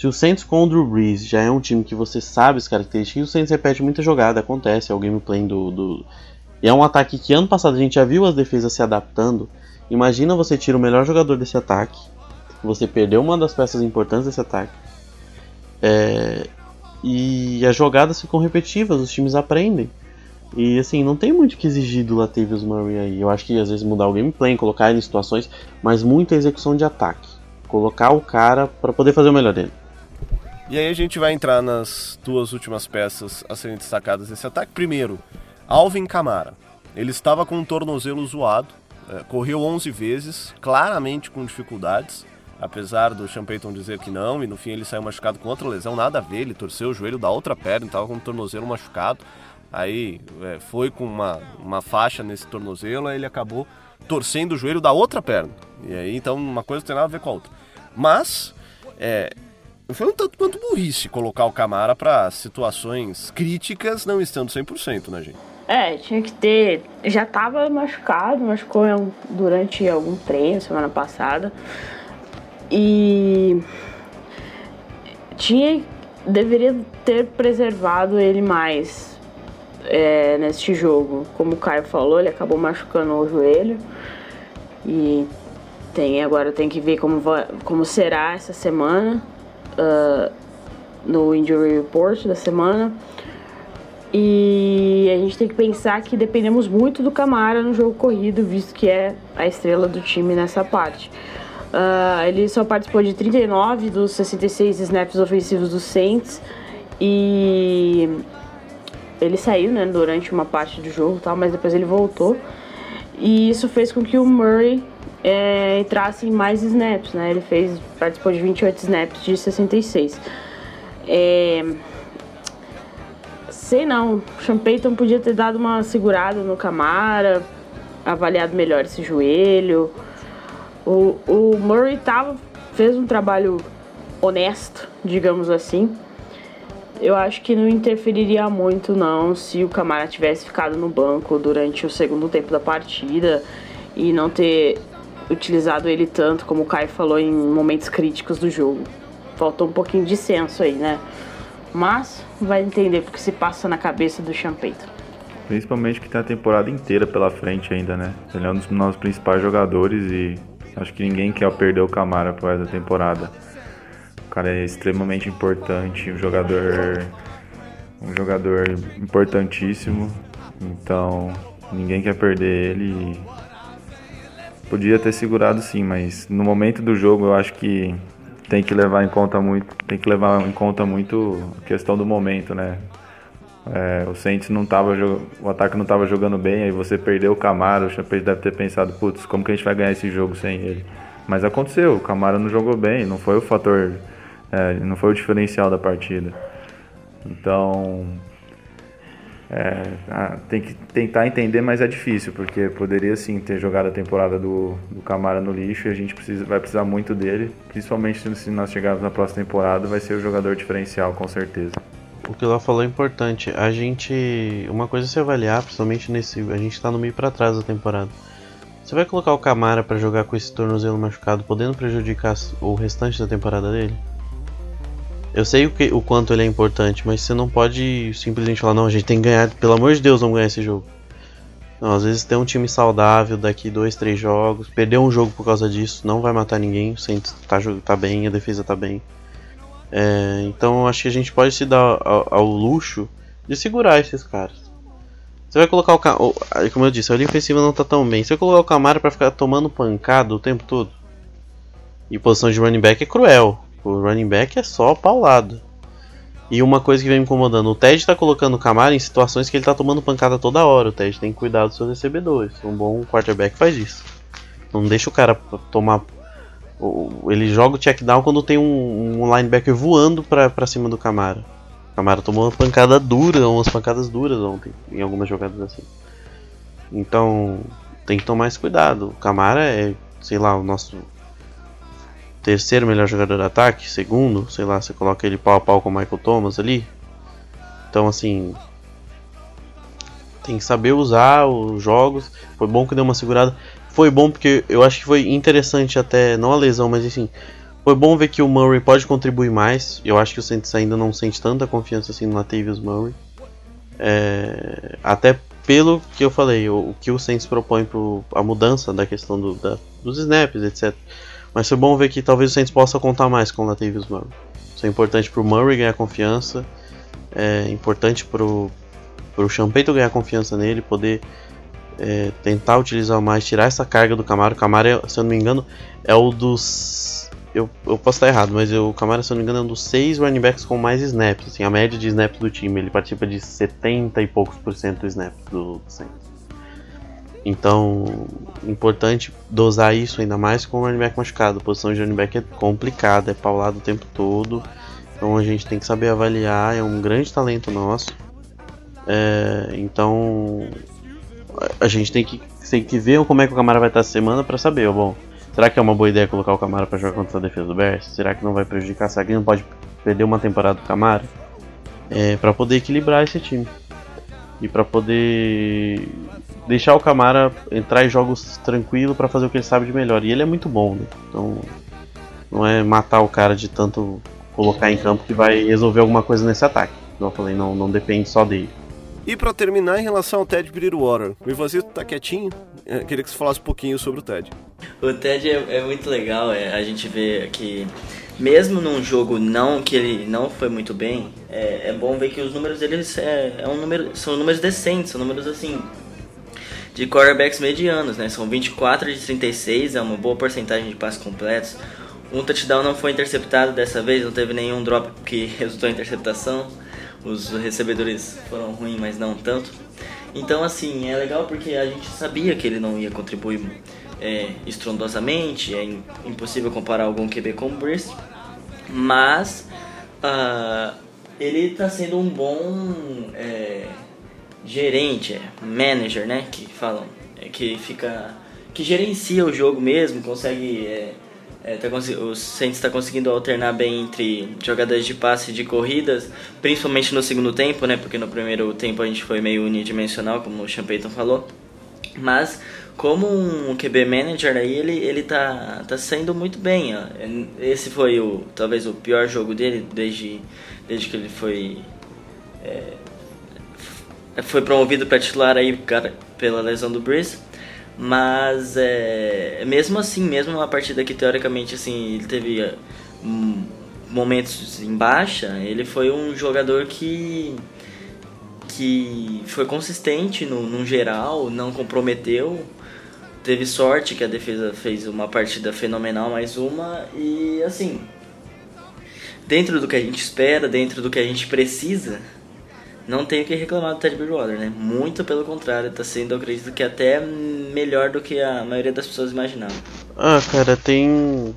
Se o Saints com o Drew Brees já é um time que você sabe as características, o Saints repete muita jogada, acontece, é o gameplay do, do... E é um ataque que ano passado a gente já viu as defesas se adaptando. Imagina você tira o melhor jogador desse ataque, você perdeu uma das peças importantes desse ataque. É, e as jogadas ficam repetitivas, os times aprendem. E assim, não tem muito que exigir do Latavius Murray aí. Eu acho que às vezes mudar o gameplay, colocar ele em situações, mas muita execução de ataque. Colocar o cara para poder fazer o melhor dele. E aí a gente vai entrar nas duas últimas peças a serem destacadas desse ataque. Primeiro, Alvin Camara. Ele estava com um tornozelo zoado, é, correu 11 vezes, claramente com dificuldades apesar do Sean Payton dizer que não, e no fim ele saiu machucado com outra lesão, nada a ver, ele torceu o joelho da outra perna, estava com o tornozelo machucado, aí é, foi com uma, uma faixa nesse tornozelo, aí ele acabou torcendo o joelho da outra perna, e aí então uma coisa não tem nada a ver com a outra. Mas é, foi um tanto quanto burrice colocar o Camara para situações críticas não estando 100%, né, gente? É, tinha que ter. Já tava machucado, machucou durante algum treino semana passada. E. Tinha. Deveria ter preservado ele mais é, neste jogo. Como o Caio falou, ele acabou machucando o joelho. E tem agora tem que ver como, como será essa semana uh, no Injury Report da semana. E a gente tem que pensar que dependemos muito do Camara no jogo corrido, visto que é a estrela do time nessa parte. Uh, ele só participou de 39 dos 66 snaps ofensivos do Saints e ele saiu né, durante uma parte do jogo, tal, mas depois ele voltou. E isso fez com que o Murray é, entrasse em mais snaps, né? Ele fez, participou de 28 snaps de 66. É, sei não, o Sean Payton podia ter dado uma segurada no Camara, avaliado melhor esse joelho. O, o Murray tava, fez um trabalho honesto, digamos assim. Eu acho que não interferiria muito não se o Camara tivesse ficado no banco durante o segundo tempo da partida e não ter utilizado ele tanto, como o Caio falou, em momentos críticos do jogo. Faltou um pouquinho de senso aí, né? Mas vai entender porque se passa na cabeça do Champeito. Principalmente que tem a temporada inteira pela frente ainda, né? Ele é um dos nossos principais jogadores e acho que ninguém quer perder o Camara por essa temporada. O cara é extremamente importante, um jogador um jogador importantíssimo. Então, ninguém quer perder ele Podia ter segurado sim, mas no momento do jogo eu acho que tem que levar em conta muito, tem que levar em conta muito a questão do momento, né? É, o Saints não tava o ataque não estava jogando bem, aí você perdeu o Camaro, o Champete deve ter pensado, putz, como que a gente vai ganhar esse jogo sem ele? Mas aconteceu, o Camaro não jogou bem, não foi o fator, é, não foi o diferencial da partida. Então, é, ah, tem que tentar entender, mas é difícil, porque poderia sim ter jogado a temporada do, do Camara no lixo e a gente precisa, vai precisar muito dele, principalmente se nós chegarmos na próxima temporada, vai ser o jogador diferencial, com certeza. O que ela falou é importante. A gente. Uma coisa é se avaliar, principalmente nesse. A gente tá no meio para trás da temporada. Você vai colocar o Camara para jogar com esse tornozelo machucado, podendo prejudicar o restante da temporada dele? Eu sei o, que, o quanto ele é importante, mas você não pode simplesmente falar, não, a gente tem que ganhar, pelo amor de Deus, vamos ganhar esse jogo. Não, às vezes ter um time saudável daqui dois, três jogos, perder um jogo por causa disso, não vai matar ninguém, o Saints tá, tá bem, a defesa tá bem. É, então acho que a gente pode se dar ao, ao, luxo de segurar esses caras. Você vai colocar o, como eu disse, a linha ofensiva não tá tão bem. Você vai colocar o Camara para ficar tomando pancada o tempo todo. E posição de running back é cruel. O running back é só paulado. E uma coisa que vem me incomodando, o Ted tá colocando o Camara em situações que ele tá tomando pancada toda hora. O Ted tem que cuidar dos seus recebedores. Um bom quarterback faz isso. Não deixa o cara tomar. Ele joga o check down quando tem um, um linebacker voando pra, pra cima do Camara. O Camara tomou uma pancada dura, umas pancadas duras ontem, em algumas jogadas assim. Então, tem que tomar esse cuidado. O Camara é, sei lá, o nosso terceiro melhor jogador de ataque, segundo, sei lá, você coloca ele pau a pau com o Michael Thomas ali. Então, assim, tem que saber usar os jogos. Foi bom que deu uma segurada. Foi bom porque eu acho que foi interessante até, não a lesão, mas enfim, foi bom ver que o Murray pode contribuir mais. Eu acho que o Saints ainda não sente tanta confiança assim no Latavius Murray. É, até pelo que eu falei, o, o que o Saints propõe para a mudança da questão do, da, dos snaps, etc. Mas foi bom ver que talvez o Saints possa contar mais com o Latavius Murray. Isso é importante para o Murray ganhar confiança, é importante para o Champeito ganhar confiança nele, poder é, tentar utilizar mais, tirar essa carga do Camaro. O Camaro, se eu não me engano, é o dos. Eu, eu posso estar errado, mas eu, o Camaro, se eu não me engano, é um dos seis running backs com mais snaps. Assim, a média de snaps do time. Ele participa de 70 e poucos por cento do snaps do Saints. Então, importante dosar isso ainda mais com o running back machucado. A posição de running back é complicada, é paulado o tempo todo. Então a gente tem que saber avaliar, é um grande talento nosso. É, então a gente tem que, tem que ver como é que o Camara vai estar essa semana para saber, bom, Será que é uma boa ideia colocar o Camara para jogar contra a defesa do Bears? Será que não vai prejudicar? Será que não pode perder uma temporada do Camara? É, para poder equilibrar esse time. E para poder deixar o Camara entrar em jogos tranquilo para fazer o que ele sabe de melhor. E ele é muito bom, né? Então não é matar o cara de tanto colocar em campo que vai resolver alguma coisa nesse ataque. Como eu falei, não, não depende só dele. E para terminar, em relação ao Ted Bridgewater, o Ivanzito tá quietinho, eu queria que você falasse um pouquinho sobre o Ted. O Ted é, é muito legal, é, a gente vê que mesmo num jogo não que ele não foi muito bem, é, é bom ver que os números deles é, é um número, são números decentes, são números assim de quarterbacks medianos, né? São 24 de 36, é uma boa porcentagem de passes completos. Um touchdown não foi interceptado dessa vez, não teve nenhum drop que (laughs) resultou em interceptação. Os recebedores foram ruins, mas não tanto. Então, assim, é legal porque a gente sabia que ele não ia contribuir é, estrondosamente. É impossível comparar algum QB com o Brice. Mas uh, ele está sendo um bom é, gerente, é, manager, né? Que falam. É, que fica. que gerencia o jogo mesmo, consegue é, é, tá o Saints está conseguindo alternar bem entre jogadas de passe e de corridas, principalmente no segundo tempo, né? Porque no primeiro tempo a gente foi meio unidimensional, como o Champeyton falou. Mas como um QB manager aí, ele, ele tá, tá saindo muito bem. Ó. Esse foi o talvez o pior jogo dele desde, desde que ele foi é, foi promovido para titular aí cara, pela lesão do Breeze. Mas é, mesmo assim, mesmo uma partida que teoricamente assim, ele teve um, momentos em baixa, ele foi um jogador que que foi consistente no, no geral, não comprometeu. Teve sorte que a defesa fez uma partida fenomenal, mais uma, e assim, dentro do que a gente espera, dentro do que a gente precisa, não tenho que reclamar do Ted Bridgewater, né? Muito pelo contrário, tá sendo, eu acredito que até melhor do que a maioria das pessoas imaginavam. Ah, cara, tem.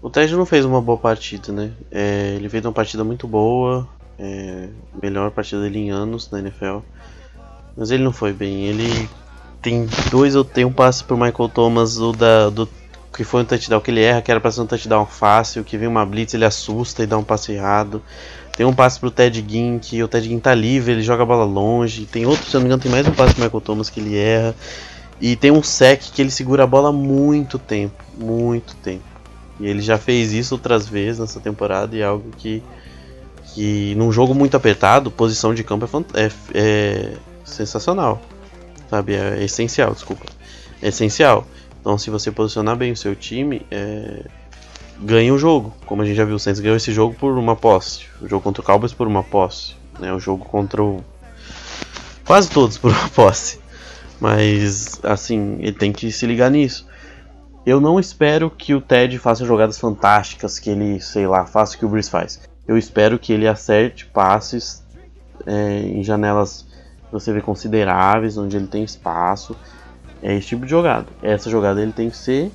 O Ted não fez uma boa partida, né? É, ele fez uma partida muito boa, é, melhor partida dele em anos na NFL. Mas ele não foi bem. Ele tem dois ou tem um passe pro Michael Thomas, o da, do que foi um touchdown que ele erra, que era pra ser um touchdown fácil, que vem uma blitz, ele assusta e dá um passe errado. Tem um passe pro Ted Ginn, que o Ted Ginn tá livre, ele joga a bola longe. Tem outro, se eu não me engano, tem mais um passe pro Michael Thomas que ele erra. E tem um sec que ele segura a bola muito tempo, muito tempo. E ele já fez isso outras vezes nessa temporada e é algo que, que num jogo muito apertado, posição de campo é, é, é sensacional. Sabe, é essencial, desculpa. É essencial. Então se você posicionar bem o seu time, é, ganha o jogo. Como a gente já viu, o Saints ganhou esse jogo por uma posse. O jogo contra o Cowboys por uma posse. Né? O jogo contra o. Quase todos por uma posse. Mas, assim, ele tem que se ligar nisso. Eu não espero que o Ted faça jogadas fantásticas, que ele, sei lá, faça o que o Bruce faz. Eu espero que ele acerte passes é, em janelas você vê consideráveis, onde ele tem espaço. É esse tipo de jogada. Essa jogada ele tem que ser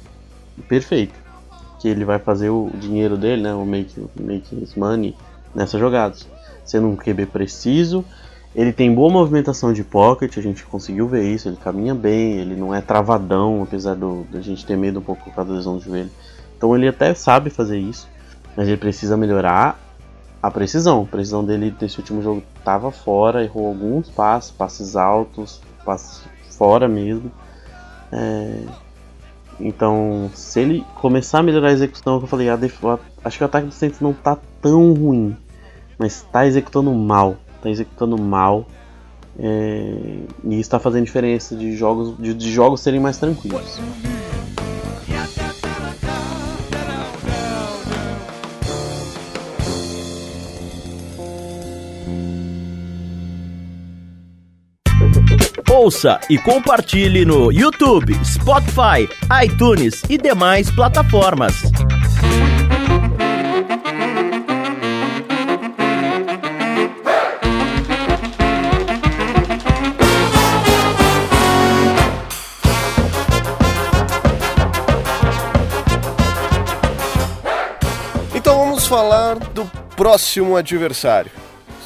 perfeito que ele vai fazer o dinheiro dele, né, o make, make his money nessas jogadas. Sendo um QB preciso, ele tem boa movimentação de pocket, a gente conseguiu ver isso, ele caminha bem, ele não é travadão, apesar do, da gente ter medo um pouco por causa da lesão do joelho. Então ele até sabe fazer isso, mas ele precisa melhorar a precisão. A precisão dele nesse último jogo estava fora, errou alguns passes, passes altos, passes fora mesmo. É, então, se ele começar a melhorar a execução, eu falei, acho que o ataque do Saints não tá tão ruim, mas tá executando mal, tá executando mal. É, e está fazendo diferença de jogos, de, de jogos serem mais tranquilos. Ouça e compartilhe no YouTube, Spotify, iTunes e demais plataformas. Então vamos falar do próximo adversário.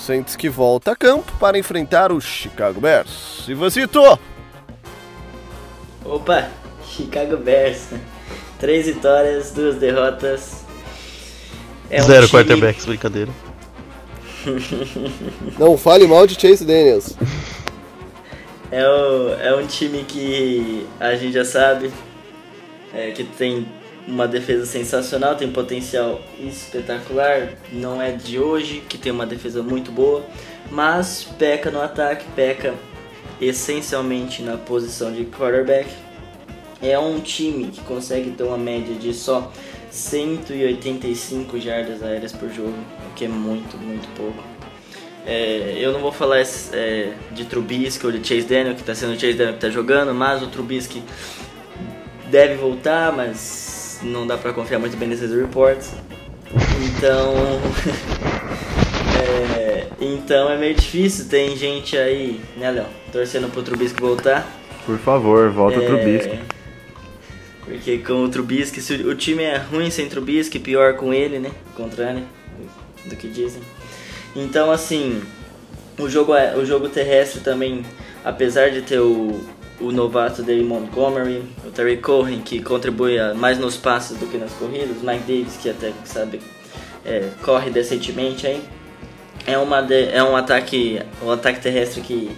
Saints que volta a campo para enfrentar o Chicago Bears. Ivancito! Opa, Chicago Bears. Três vitórias, duas derrotas. É um Zero time- quarterbacks, brincadeira. (laughs) Não fale mal de Chase Daniels. É, o, é um time que a gente já sabe é, que tem uma defesa sensacional, tem potencial espetacular. Não é de hoje que tem uma defesa muito boa, mas peca no ataque, peca essencialmente na posição de quarterback. É um time que consegue ter uma média de só 185 jardas aéreas por jogo, o que é muito, muito pouco. É, eu não vou falar é, de Trubisky ou de Chase Daniel, que está sendo o Chase Daniel que está jogando, mas o Trubisky deve voltar, mas não dá para confiar muito bem nesses reports. Então, (laughs) é, então é meio difícil. Tem gente aí, né, Léo, torcendo pro Trubisky voltar. Por favor, volta É, pro Bisco. Porque com o Trubisky, se o time é ruim sem Trubisky, pior com ele, né? Contrário do que dizem. Então, assim, o jogo, é, o jogo terrestre também, apesar de ter o, o novato dele, Montgomery, o Terry Cohen, que contribui mais nos passes do que nas corridas, Mike Davis, que até sabe, é, corre decentemente aí. É, uma de- é um ataque, um ataque terrestre que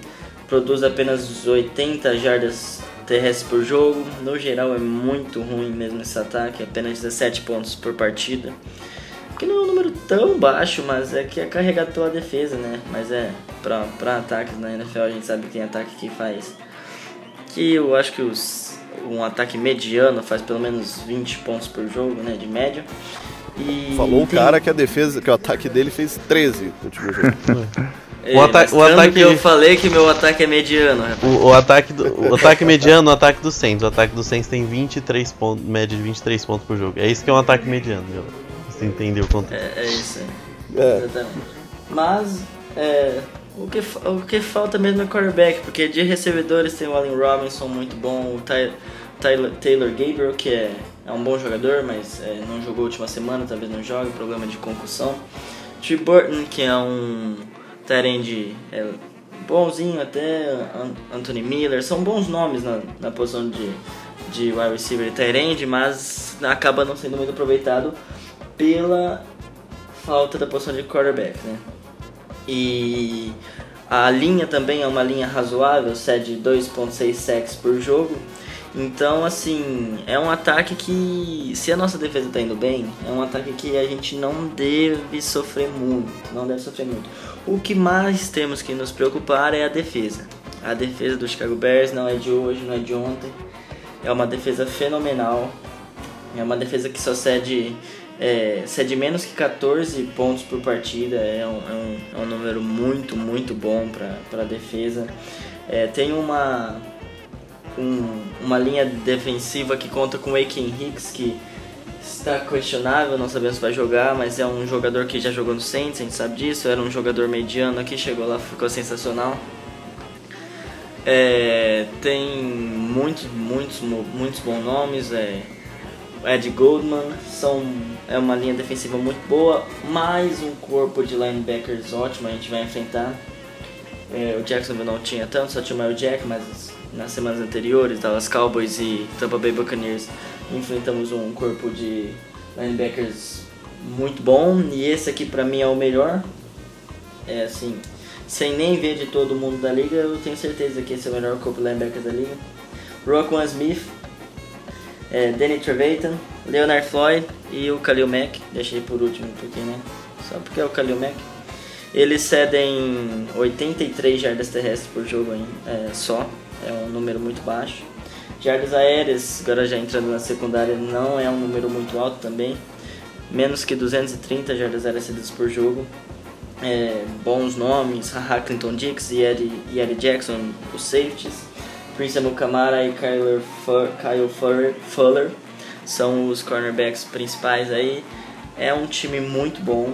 produz apenas 80 jardas terrestres por jogo. No geral é muito ruim mesmo esse ataque, apenas 17 pontos por partida. Que não é um número tão baixo, mas é que é carregado pela defesa, né? Mas é, pra ataques na NFL a gente sabe que tem ataque que faz. Que eu acho que os, um ataque mediano faz pelo menos 20 pontos por jogo, né? De média. E Falou o tem- cara que a defesa, que o ataque dele fez 13 no último jogo. (laughs) É, O ata- o ataque- que eu falei que meu ataque é mediano, rapaz? O, o ataque do, o ataque mediano, o ataque do Saints. O ataque do Saints tem 23 pontos, média de 23 pontos por jogo. É isso que é um ataque mediano, galera. Você entendeu o contexto. É, é isso aí. É. Exatamente. Mas é, o, que, o que falta mesmo é quarterback, porque de recebedores tem o Allen Robinson muito bom, o Ty- Tyler, Taylor Gabriel, que é, é um bom jogador, mas é, não jogou a última semana, talvez não jogue, problema de concussão. Trey Burton, que é um Tyrande é, bonzinho até, An- Anthony Miller, são bons nomes na, na posição de, de wide receiver e Tyrande, mas acaba não sendo muito aproveitado pela falta da posição de quarterback, né? E a linha também é uma linha razoável, cede 2.6 sacks por jogo. Então, assim, é um ataque que, se a nossa defesa tá indo bem, é um ataque que a gente não deve sofrer muito, não deve sofrer muito. O que mais temos que nos preocupar é a defesa. A defesa do Chicago Bears não é de hoje, não é de ontem. É uma defesa fenomenal. É uma defesa que só cede, é, cede menos que 14 pontos por partida. É um, é um, é um número muito, muito bom para a defesa. É, tem uma, um- uma linha defensiva que conta com o Aiken Hicks, que está questionável, não sabemos se vai jogar, mas é um jogador que já jogou no Saints, a gente sabe disso. Era um jogador mediano aqui, chegou lá, ficou sensacional. É, tem muitos, muitos, muitos bons nomes. É, Ed Goldman são, é uma linha defensiva muito boa, mais um corpo de linebackers ótimo a gente vai enfrentar. É, o Jacksonville não tinha tanto, só tinha o Jack, mas nas semanas anteriores, Dallas Cowboys e Tampa Bay Buccaneers, enfrentamos um corpo de linebackers muito bom e esse aqui pra mim é o melhor. É assim, sem nem ver de todo mundo da liga, eu tenho certeza que esse é o melhor corpo de linebackers da liga. Roquan Smith, é, Danny Trevathan, Leonard Floyd e o Khalil Mack. Deixei por último porque, né? Só porque é o Khalil Mack. Eles cedem 83 jardas terrestres por jogo ainda, é, só. É um número muito baixo. Jardas aéreas, agora já entrando na secundária, não é um número muito alto também. Menos que 230 jardas aéreas cedidas por jogo. É, bons nomes, (laughs) Haha Clinton Dix e Eddie, e Eddie Jackson, os safeties. Prince Mukamara e Kyler Fu- Kyle Fuller, Fuller são os cornerbacks principais aí. É um time muito bom.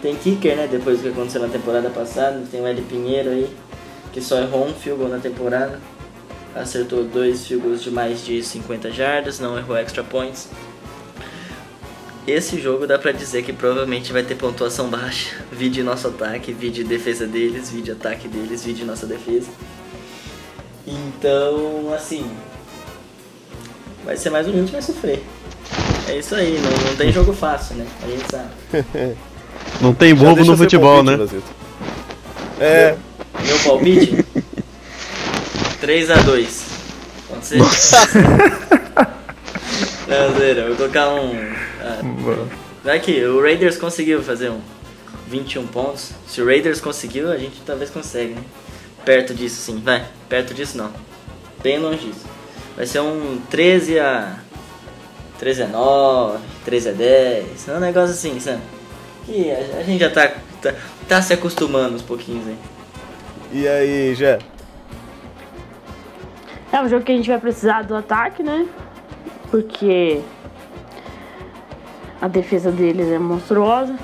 Tem kicker, né? Depois do que aconteceu na temporada passada. Tem o Ed Pinheiro aí, que só errou um field goal na temporada. Acertou dois field goals de mais de 50 jardas, não errou extra points. Esse jogo dá pra dizer que provavelmente vai ter pontuação baixa. Vide nosso ataque, vide defesa deles, vide ataque deles, vide nossa defesa. Então, assim. Vai ser mais um minuto que vai sofrer. É isso aí, não, não tem jogo fácil, né? A gente sabe. (laughs) Não tem bobo no futebol, palpite, né? Brasil. É, Meu palpite? (laughs) 3x2. Pode ser? (laughs) Não, zero. Eu vou colocar um. ah, vai que o Raiders conseguiu fazer um 21 pontos. Se o Raiders conseguiu, a gente talvez consegue, né? Perto disso, sim. Vai. Perto disso, não. Bem longe disso. Vai ser um 13 a. 13 a 9, 13 a 10. É um negócio assim, sabe? Que a, a gente já tá, tá, tá se acostumando uns pouquinhos aí. e aí, Jé? É um jogo que a gente vai precisar do ataque, né? Porque a defesa deles é monstruosa.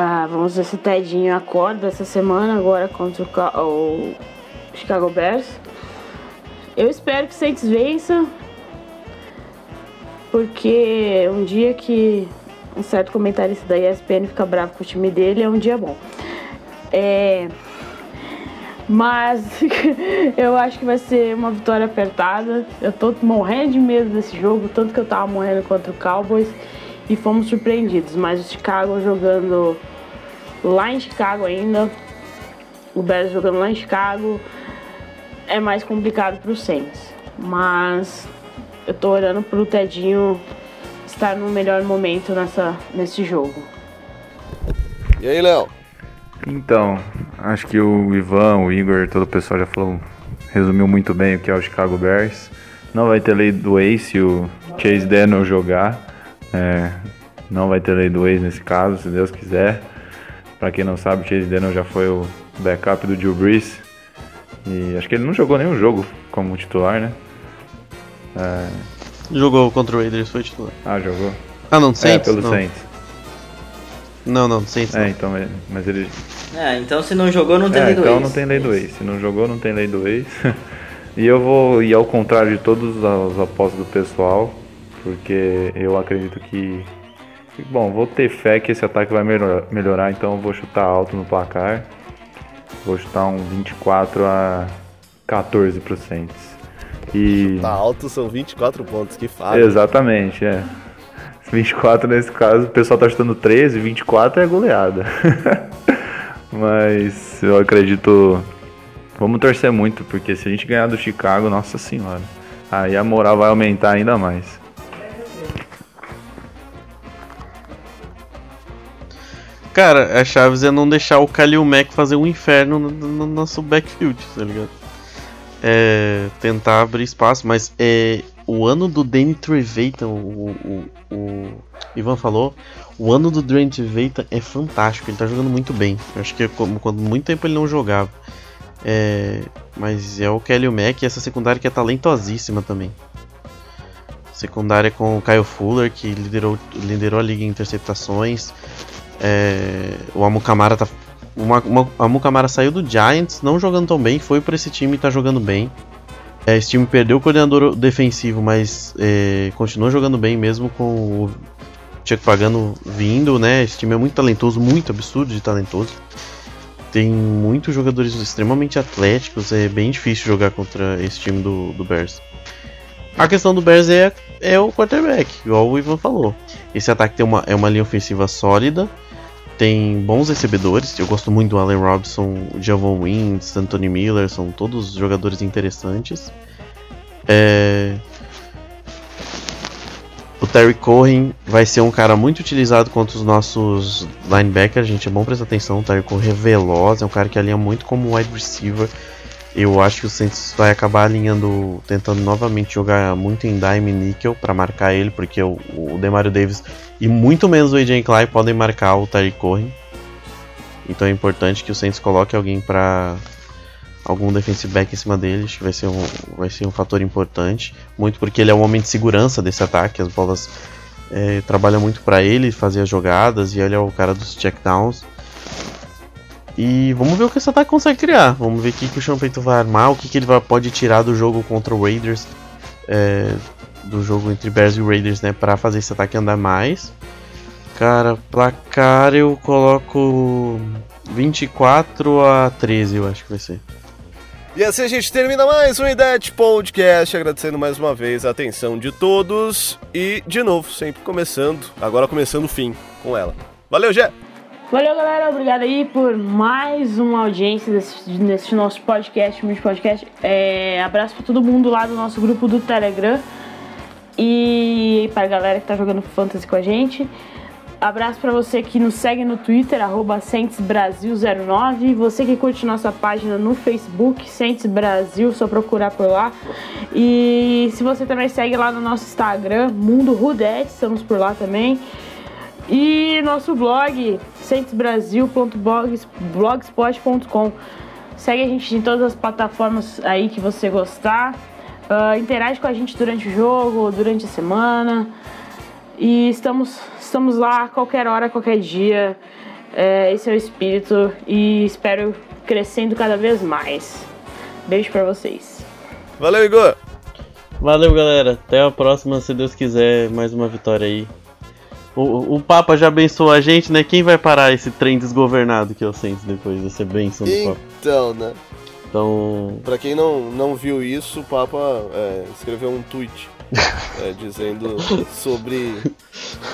Ah, vamos ver se o Tedinho acorda essa semana agora contra o, o Chicago Bears. Eu espero que o Saints vença. Porque um dia que um certo comentarista da ESPN fica bravo com o time dele é um dia bom. É. Mas (laughs) eu acho que vai ser uma vitória apertada. Eu tô morrendo de medo desse jogo, tanto que eu tava morrendo contra o Cowboys e fomos surpreendidos. Mas o Chicago jogando lá em Chicago ainda, o Bears jogando lá em Chicago, é mais complicado pro Saints. Mas eu tô orando pro Tedinho estar no melhor momento nessa, nesse jogo. E aí, Léo? Então, acho que o Ivan, o Igor, todo o pessoal já falou, resumiu muito bem o que é o Chicago Bears. Não vai ter lei do se o Chase Daniel jogar. É, não vai ter lei do ex nesse caso, se Deus quiser. Pra quem não sabe, o Chase Daniel já foi o backup do Drew Brees. E acho que ele não jogou nenhum jogo como titular, né? Jogou contra o Raiders, foi titular. Ah, jogou? Ah, não, é, Saints? pelo não. Saints. Não, não, Saints É, não. então, é- mas ele, É, então se não jogou, não tem É, lei do então ex. não tem lei do ex. Se não jogou, não tem lei do ex. (laughs) e eu vou ir ao contrário de todos os apostas do pessoal, porque eu acredito que. Bom, vou ter fé que esse ataque vai melhor- melhorar, então eu vou chutar alto no placar. Vou chutar um 24 a 14 pro Saints. E. Tá alto, são 24 pontos, que fácil. Exatamente, é. 24 nesse caso, o pessoal tá chutando 13, 24 é goleada. (laughs) Mas eu acredito. Vamos torcer muito, porque se a gente ganhar do Chicago, nossa senhora. Aí a moral vai aumentar ainda mais. Cara, a Chaves é não deixar o Kalil Mack fazer um inferno no, no nosso backfield, tá ligado? É, tentar abrir espaço, mas é, o ano do Danny Trevathan, o, o, o Ivan falou, o ano do Danny Trevathan é fantástico, ele tá jogando muito bem. Eu acho que é como quando muito tempo ele não jogava. É, mas é o Kelly Mack e essa secundária que é talentosíssima também. Secundária com o Kyle Fuller, que liderou, liderou a liga em interceptações. É, o Amukamara tá. O Ma- Ma- Amukamara saiu do Giants, não jogando tão bem, foi pra esse time e tá jogando bem. É, esse time perdeu o coordenador defensivo, mas é, continuou jogando bem mesmo com o Chuck Pagano vindo, né? Esse time é muito talentoso, muito absurdo de talentoso. Tem muitos jogadores extremamente atléticos, é bem difícil jogar contra esse time do, do Bears. A questão do Bears é, é o quarterback, igual o Ivan falou. Esse ataque tem uma, é uma linha ofensiva sólida, tem bons recebedores. Eu gosto muito do Allen Robinson, o Javon Wins, Anthony Miller, são todos jogadores interessantes. É... O Terry Cohen vai ser um cara muito utilizado contra os nossos linebackers. Gente, é bom prestar atenção. O Terry Cohen é veloz, é um cara que alinha muito como wide receiver. Eu acho que o Saints vai acabar alinhando, tentando novamente jogar muito em dime e nickel para marcar ele, porque o, o Demario Davis e muito menos o AJ Klein podem marcar o Terry Cohen. Então é importante que o Saints coloque alguém para algum defensive back em cima dele, acho que vai ser um, vai ser um fator importante, muito porque ele é o homem de segurança desse ataque, as bolas é, trabalham muito para ele fazer as jogadas e ele é o cara dos checkdowns. E vamos ver o que esse ataque consegue criar. Vamos ver o que, que o Payton vai armar, o que, que ele vai, pode tirar do jogo contra o Raiders, é, do jogo entre Bears e Raiders, né, para fazer esse ataque andar mais. Cara, placar eu coloco 24 a 13, eu acho que vai ser. E assim a gente termina mais um IDET Podcast, agradecendo mais uma vez a atenção de todos e, de novo, sempre começando, agora começando o fim com ela. Valeu, Gé! Valeu, galera. Obrigado aí por mais uma audiência desse, nesse nosso podcast, Multi Podcast. É, abraço pra todo mundo lá do nosso grupo do Telegram. E pra galera que tá jogando Fantasy com a gente. Abraço pra você que nos segue no Twitter, arroba CentesBrasil09. Você que curte nossa página no Facebook, Centes Brasil, só procurar por lá. E se você também segue lá no nosso Instagram, Mundo Rudete, estamos por lá também. E nosso blog, centesbrasil.blogspot.com. Segue a gente em todas as plataformas aí que você gostar. Uh, interage com a gente durante o jogo, durante a semana. E estamos, estamos lá a qualquer hora, qualquer dia. É, esse é o espírito e espero crescendo cada vez mais. Beijo pra vocês. Valeu, Igor! Valeu, galera. Até a próxima, se Deus quiser. Mais uma vitória aí. O, o Papa já abençoou a gente, né? Quem vai parar esse trem desgovernado que eu sinto depois dessa benção do Papa? Então, né? Então. Pra quem não, não viu isso, o Papa é, escreveu um tweet é, (laughs) dizendo sobre.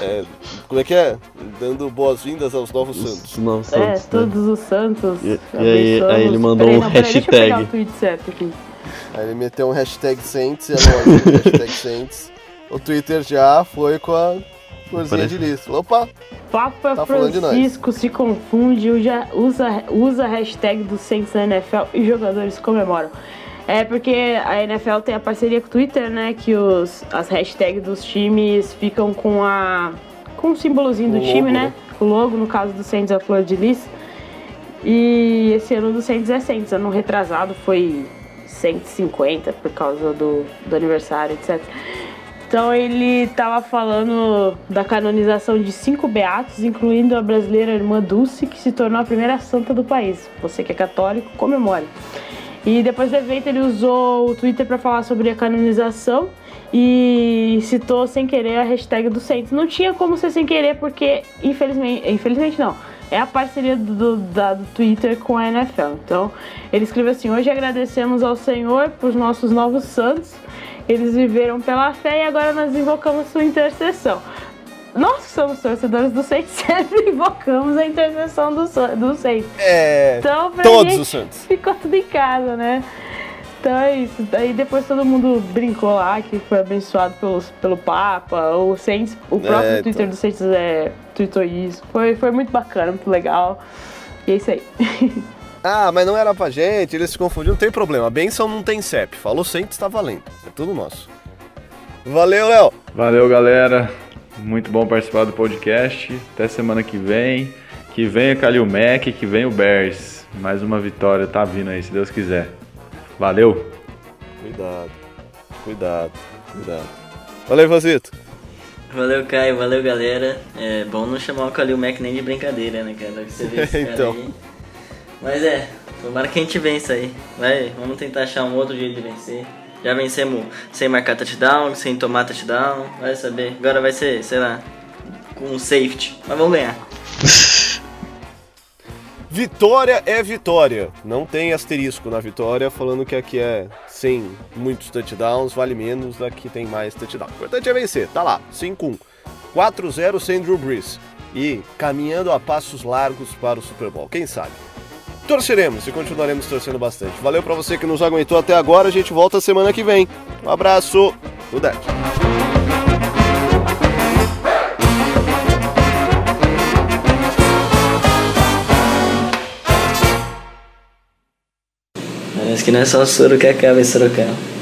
é, como é que é? Dando boas-vindas aos novos santos. Os novos É, santos, né? todos os santos. E- e aí- aí ele mandou Peraí, um não, peraí, Deixa eu hashtag. pegar o tweet certo aqui. Aí ele meteu um hashtag Saints e a lógica do hashtag Saints. O Twitter já foi com a Parece- de. Opa! Papa Tá. Francisco se confunde, usa, usa, usa a hashtag do Saints na NFL e jogadores comemoram. É porque a NFL tem a parceria com o Twitter, né? Que os, as hashtags dos times ficam com a. com o símbolozinho do O logo, time, né? né? O logo, no caso do Saints é a flor de lis. E esse ano do Saints é Saints. Ano retrasado foi 150 por causa do, do aniversário, etc. Então ele estava falando da canonização de cinco beatos, incluindo a brasileira irmã Dulce, que se tornou a primeira santa do país. Você que é católico, comemore. E depois do evento ele usou o Twitter para falar sobre a canonização e citou sem querer a hashtag do Saints. Não tinha como ser sem querer porque infelizmente, infelizmente não. É a parceria do, da- do Twitter com a NFL. Então, ele escreveu assim: Hoje agradecemos ao Senhor por nossos novos santos. Eles viveram pela fé e agora nós invocamos sua intercessão. Nós que somos torcedores do Saints (laughs) sempre invocamos a intercessão do, do Saints. É. Então, pra Todos gente, os santos. ficou tudo em casa, né? Então é isso. Aí depois todo mundo brincou lá que foi abençoado pelos, pelo Papa. O Saints, o próprio É, Twitter então. do Saints é, tweetou isso. Foi, foi muito bacana, muito legal. E é isso aí. (laughs) Ah, mas não era pra gente, eles se confundiram, não tem problema. A benção não tem CEP. Falou Saints, tá valendo. É tudo nosso. Valeu, Léo! Valeu, galera. Muito bom participar do podcast. Até semana que vem. Que venha Kalil Mack, que venha o Bears. Mais uma vitória tá vindo aí, se Deus quiser. Valeu! Cuidado, cuidado, cuidado. Valeu, Vazito. Valeu, Caio. Valeu, galera. É bom não chamar o Kalil Mack nem de brincadeira, né, cara? Você vê esse (laughs) cara Então. aí. Mas é, tomara que a gente vença aí. Vai, vamos tentar achar um outro jeito de vencer. Já vencemos sem marcar touchdown, sem tomar touchdown. Vai saber. Agora vai ser, sei lá, com um safety. Mas vamos ganhar. (laughs) Vitória é vitória. Não tem asterisco na vitória falando que aqui é sem muitos touchdowns, vale menos, aqui tem mais touchdowns. O importante é vencer, tá lá, 5-1. 4-0 sem Drew Brees. E caminhando a passos largos para o Super Bowl, quem sabe? Torceremos e continuaremos torcendo bastante. Valeu pra você que nos aguentou até agora, a gente volta semana que vem. Um abraço, o Parece que não é só soro que acaba em Sorocaba.